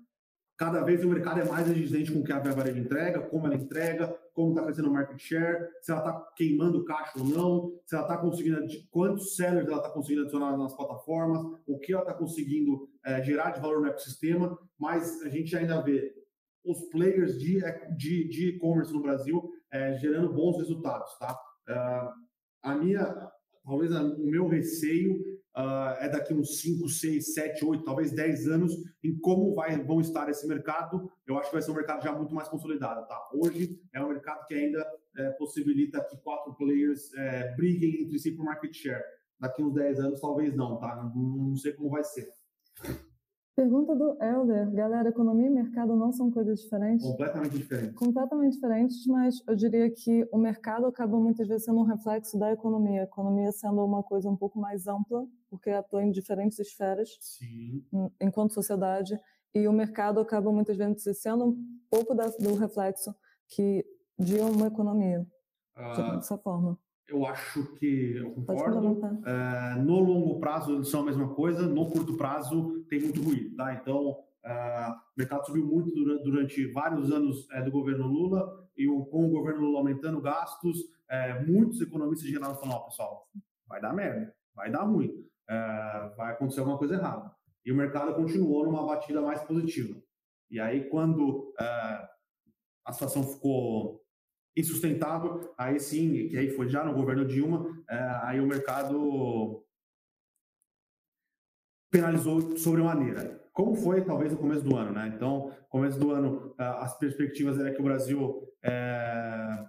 S1: cada vez o mercado é mais exigente com o que a Via entrega, como ela entrega, como está crescendo o market share, se ela está queimando caixa ou não, se ela está conseguindo, quantos sellers ela está conseguindo adicionar nas plataformas, o que ela está conseguindo é, gerar de valor no ecossistema, mas a gente ainda vê os players de e-commerce no Brasil é, gerando bons resultados, tá? Uh, a minha, talvez a, o meu receio uh, é daqui uns 5, 6, 7, 8, talvez 10 anos em como vai, vão estar esse mercado. Eu acho que vai ser um mercado já muito mais consolidado, tá? Hoje é um mercado que ainda é, possibilita que quatro players é, briguem entre si por market share. Daqui uns 10 anos, talvez não, tá? Não, não sei como vai ser.
S2: Pergunta do Helder. Galera, economia e mercado não são coisas diferentes?
S1: Completamente diferentes.
S2: Completamente diferentes, mas eu diria que o mercado acaba muitas vezes sendo um reflexo da economia. A economia sendo uma coisa um pouco mais ampla, porque atua em diferentes esferas,
S1: Sim.
S2: enquanto sociedade, e o mercado acaba muitas vezes sendo um pouco da, do reflexo que de uma economia, uh, dessa forma.
S1: Eu acho que eu concordo. É, no longo prazo eles são a mesma coisa, no curto prazo tem muito ruído, tá? Então é, o mercado subiu muito durante, durante vários anos é, do governo Lula e o, com o governo Lula aumentando gastos, muitos economistas gerais falam: oh, pessoal, vai dar merda, vai dar ruim, vai acontecer alguma coisa errada. E o mercado continuou numa batida mais positiva. E aí quando a situação ficou insustentável, aí sim, que aí foi já no governo Dilma, é, aí o mercado penalizou sobremaneira. Como foi, talvez, no começo do ano, né? Então, começo do ano, as perspectivas era que o Brasil é,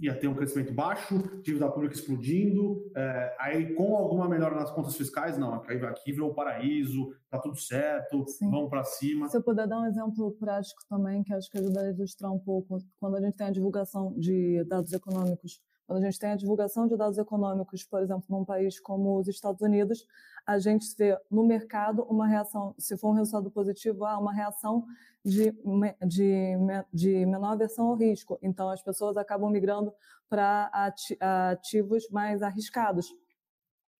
S1: ia ter um crescimento baixo, dívida pública explodindo, é, aí com alguma melhora nas contas fiscais, não, aqui, aqui virou o paraíso, tá tudo certo, Sim. vamos para cima.
S2: Se eu puder dar um exemplo prático também, que acho que ajuda a ilustrar um pouco, quando a gente tem a divulgação de dados econômicos quando a gente tem a divulgação de dados econômicos, por exemplo, num país como os Estados Unidos, a gente vê no mercado uma reação, se for um resultado positivo, há uma reação de, de, de menor aversão ao risco. Então, as pessoas acabam migrando para ativos mais arriscados.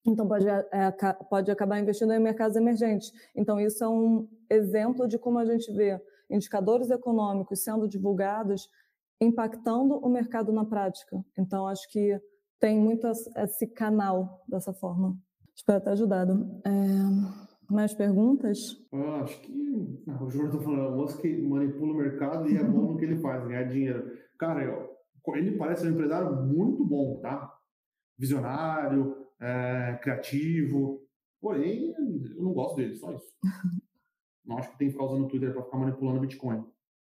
S2: Então, pode, é, pode acabar investindo em mercados emergentes. Então, isso é um exemplo de como a gente vê indicadores econômicos sendo divulgados impactando o mercado na prática. Então, acho que tem muito esse canal dessa forma. Espero ter ajudado. É... Mais perguntas?
S1: Eu acho que o João está falando, o Musk manipula o mercado e é bom no que ele faz, ganhar dinheiro. Cara, ele parece um empresário muito bom, tá? Visionário, é, criativo. Porém, eu não gosto dele, só isso. (laughs) não acho que tem que ficar usando o Twitter para ficar manipulando Bitcoin.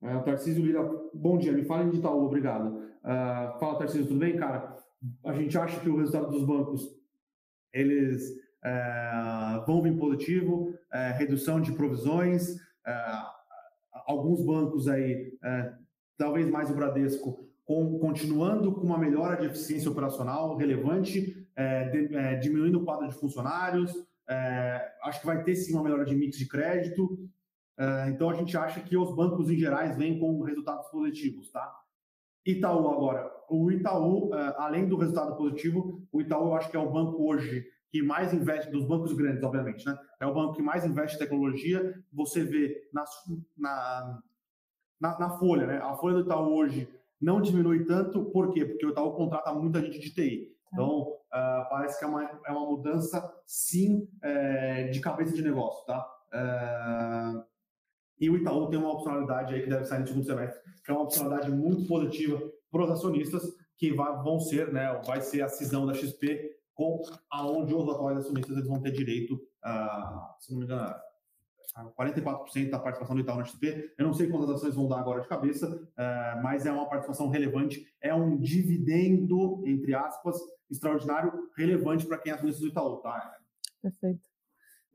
S1: Uh, Tarcísio Lira, bom dia, me falem de Itaú, obrigado. Uh, fala, Tarcísio, tudo bem, cara? A gente acha que o resultado dos bancos, eles uh, vão vir positivo, uh, redução de provisões, alguns bancos aí, talvez mais o Bradesco, com, continuando com uma melhora de eficiência operacional relevante, de, diminuindo o quadro de funcionários, acho que vai ter sim uma melhora de mix de crédito, é, então a gente acha que os bancos em gerais vêm com resultados positivos, tá? Itaú agora, o Itaú, é, além do resultado positivo, o Itaú eu acho que é o banco hoje que mais investe, dos bancos grandes, obviamente, né? É o banco que mais investe em tecnologia. Você vê na, na, na, na folha, né? A folha do Itaú hoje não diminui tanto, por quê? Porque o Itaú contrata muita gente de TI. Tá. Então, uh, parece que é uma, é uma mudança, sim, é, de cabeça de negócio, tá? Uh, e o Itaú tem uma opcionalidade aí que deve sair no segundo semestre, que é uma opcionalidade muito positiva para os acionistas, que vai, vão ser, né, vai ser a cisão da XP com aonde os atuais acionistas eles vão ter direito a, se não me engano, a 44% da participação do Itaú na XP. Eu não sei quantas ações vão dar agora de cabeça, uh, mas é uma participação relevante, é um dividendo, entre aspas, extraordinário, relevante para quem é acionista do Itaú, tá?
S2: Perfeito.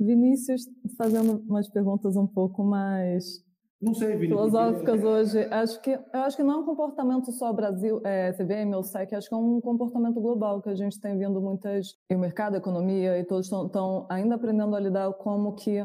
S2: Vinícius, fazendo umas perguntas um pouco mais
S1: não sei, Vini,
S2: filosóficas porque... hoje. Acho que, eu acho que não é um comportamento só Brasil, é, CVM ou SEC, acho que é um comportamento global que a gente tem vindo muitas. E o mercado, a economia, e todos estão ainda aprendendo a lidar como que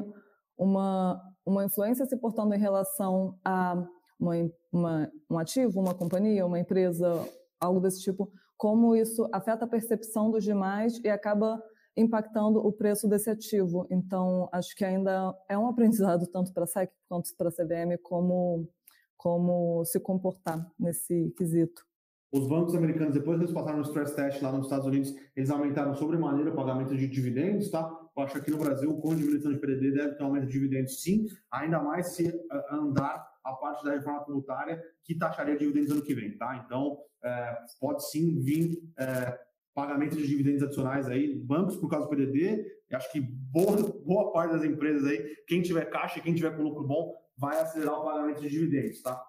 S2: uma, uma influência se portando em relação a uma, uma, um ativo, uma companhia, uma empresa, algo desse tipo, como isso afeta a percepção dos demais e acaba impactando o preço desse ativo. Então, acho que ainda é um aprendizado tanto para a SEC quanto para a CVM como, como se comportar nesse quesito.
S1: Os bancos americanos, depois que eles passaram no stress test lá nos Estados Unidos, eles aumentaram sobremaneira o pagamento de dividendos, tá? Eu acho que aqui no Brasil, com diminuição de PDD, deve ter um aumento de dividendos sim, ainda mais se andar a parte da reforma tributária que taxaria dividendos ano que vem, tá? Então, é, pode sim vir é, pagamento de dividendos adicionais aí, bancos por causa do PDD, acho que boa, boa parte das empresas aí, quem tiver caixa, quem tiver com lucro bom, vai acelerar o pagamento de dividendos, tá?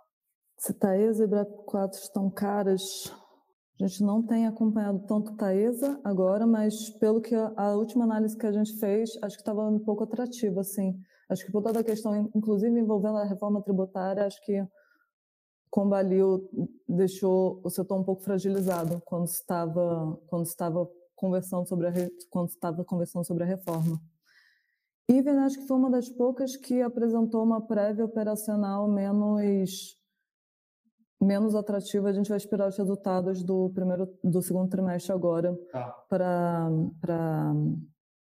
S2: Se Taesa e BRAP 4 estão caras, a gente não tem acompanhado tanto Taesa agora, mas pelo que a, a última análise que a gente fez, acho que estava um pouco atrativo, assim. Acho que por toda a questão, inclusive envolvendo a reforma tributária, acho que Combalil deixou o setor um pouco fragilizado quando estava quando estava conversando sobre a quando estava conversando sobre a reforma. Even acho que foi uma das poucas que apresentou uma prévia operacional menos menos atrativa. A gente vai esperar os resultados do primeiro do segundo trimestre agora
S1: tá.
S2: para para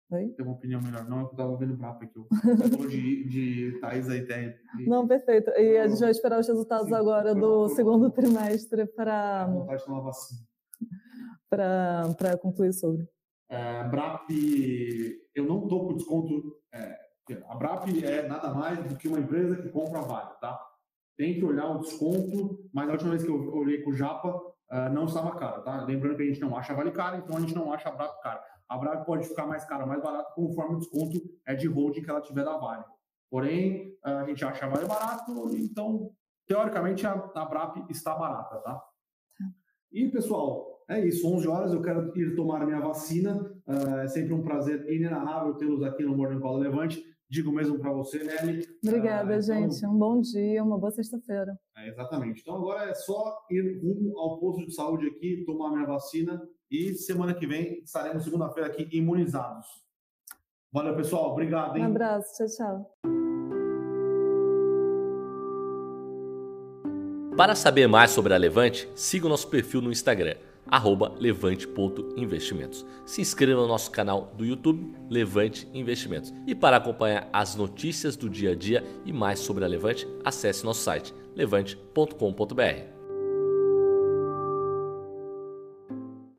S1: Oi? Tem uma opinião melhor. Não, eu estava vendo o mapa aqui. Você falou de, de Thais aí. Tem,
S2: Não, perfeito. E a gente vai esperar os resultados Sim, agora do segundo trimestre para.
S1: vontade de tomar vacina.
S2: Para concluir sobre.
S1: É, BRAP, eu não estou com desconto. É, a BRAP é nada mais do que uma empresa que compra vale, tá? Tem que olhar o desconto, mas a última vez que eu olhei com o Japa, uh, não estava caro, tá? Lembrando que a gente não acha vale caro, então a gente não acha a BRAP cara a Brave pode ficar mais cara, mais barata, conforme o desconto é de holding que ela tiver da Vale. Porém, a gente acha a Vale barato, então, teoricamente, a, a BRAP está barata, tá? tá? E, pessoal, é isso. 11 horas, eu quero ir tomar minha vacina. Uh, é sempre um prazer inenarrável tê-los aqui no Morning Call Levante. Digo mesmo para você, Nelly.
S2: Obrigada, uh, então... gente. Um bom dia, uma boa sexta-feira.
S1: É, exatamente. Então, agora é só ir rumo ao posto de saúde aqui, tomar minha vacina e semana que vem estaremos segunda-feira aqui imunizados. Valeu, pessoal. Obrigado, hein?
S2: Um abraço. Tchau, tchau.
S3: Para saber mais sobre a Levante, siga o nosso perfil no Instagram, levante.investimentos. Se inscreva no nosso canal do YouTube, Levante Investimentos. E para acompanhar as notícias do dia a dia e mais sobre a Levante, acesse nosso site levante.com.br.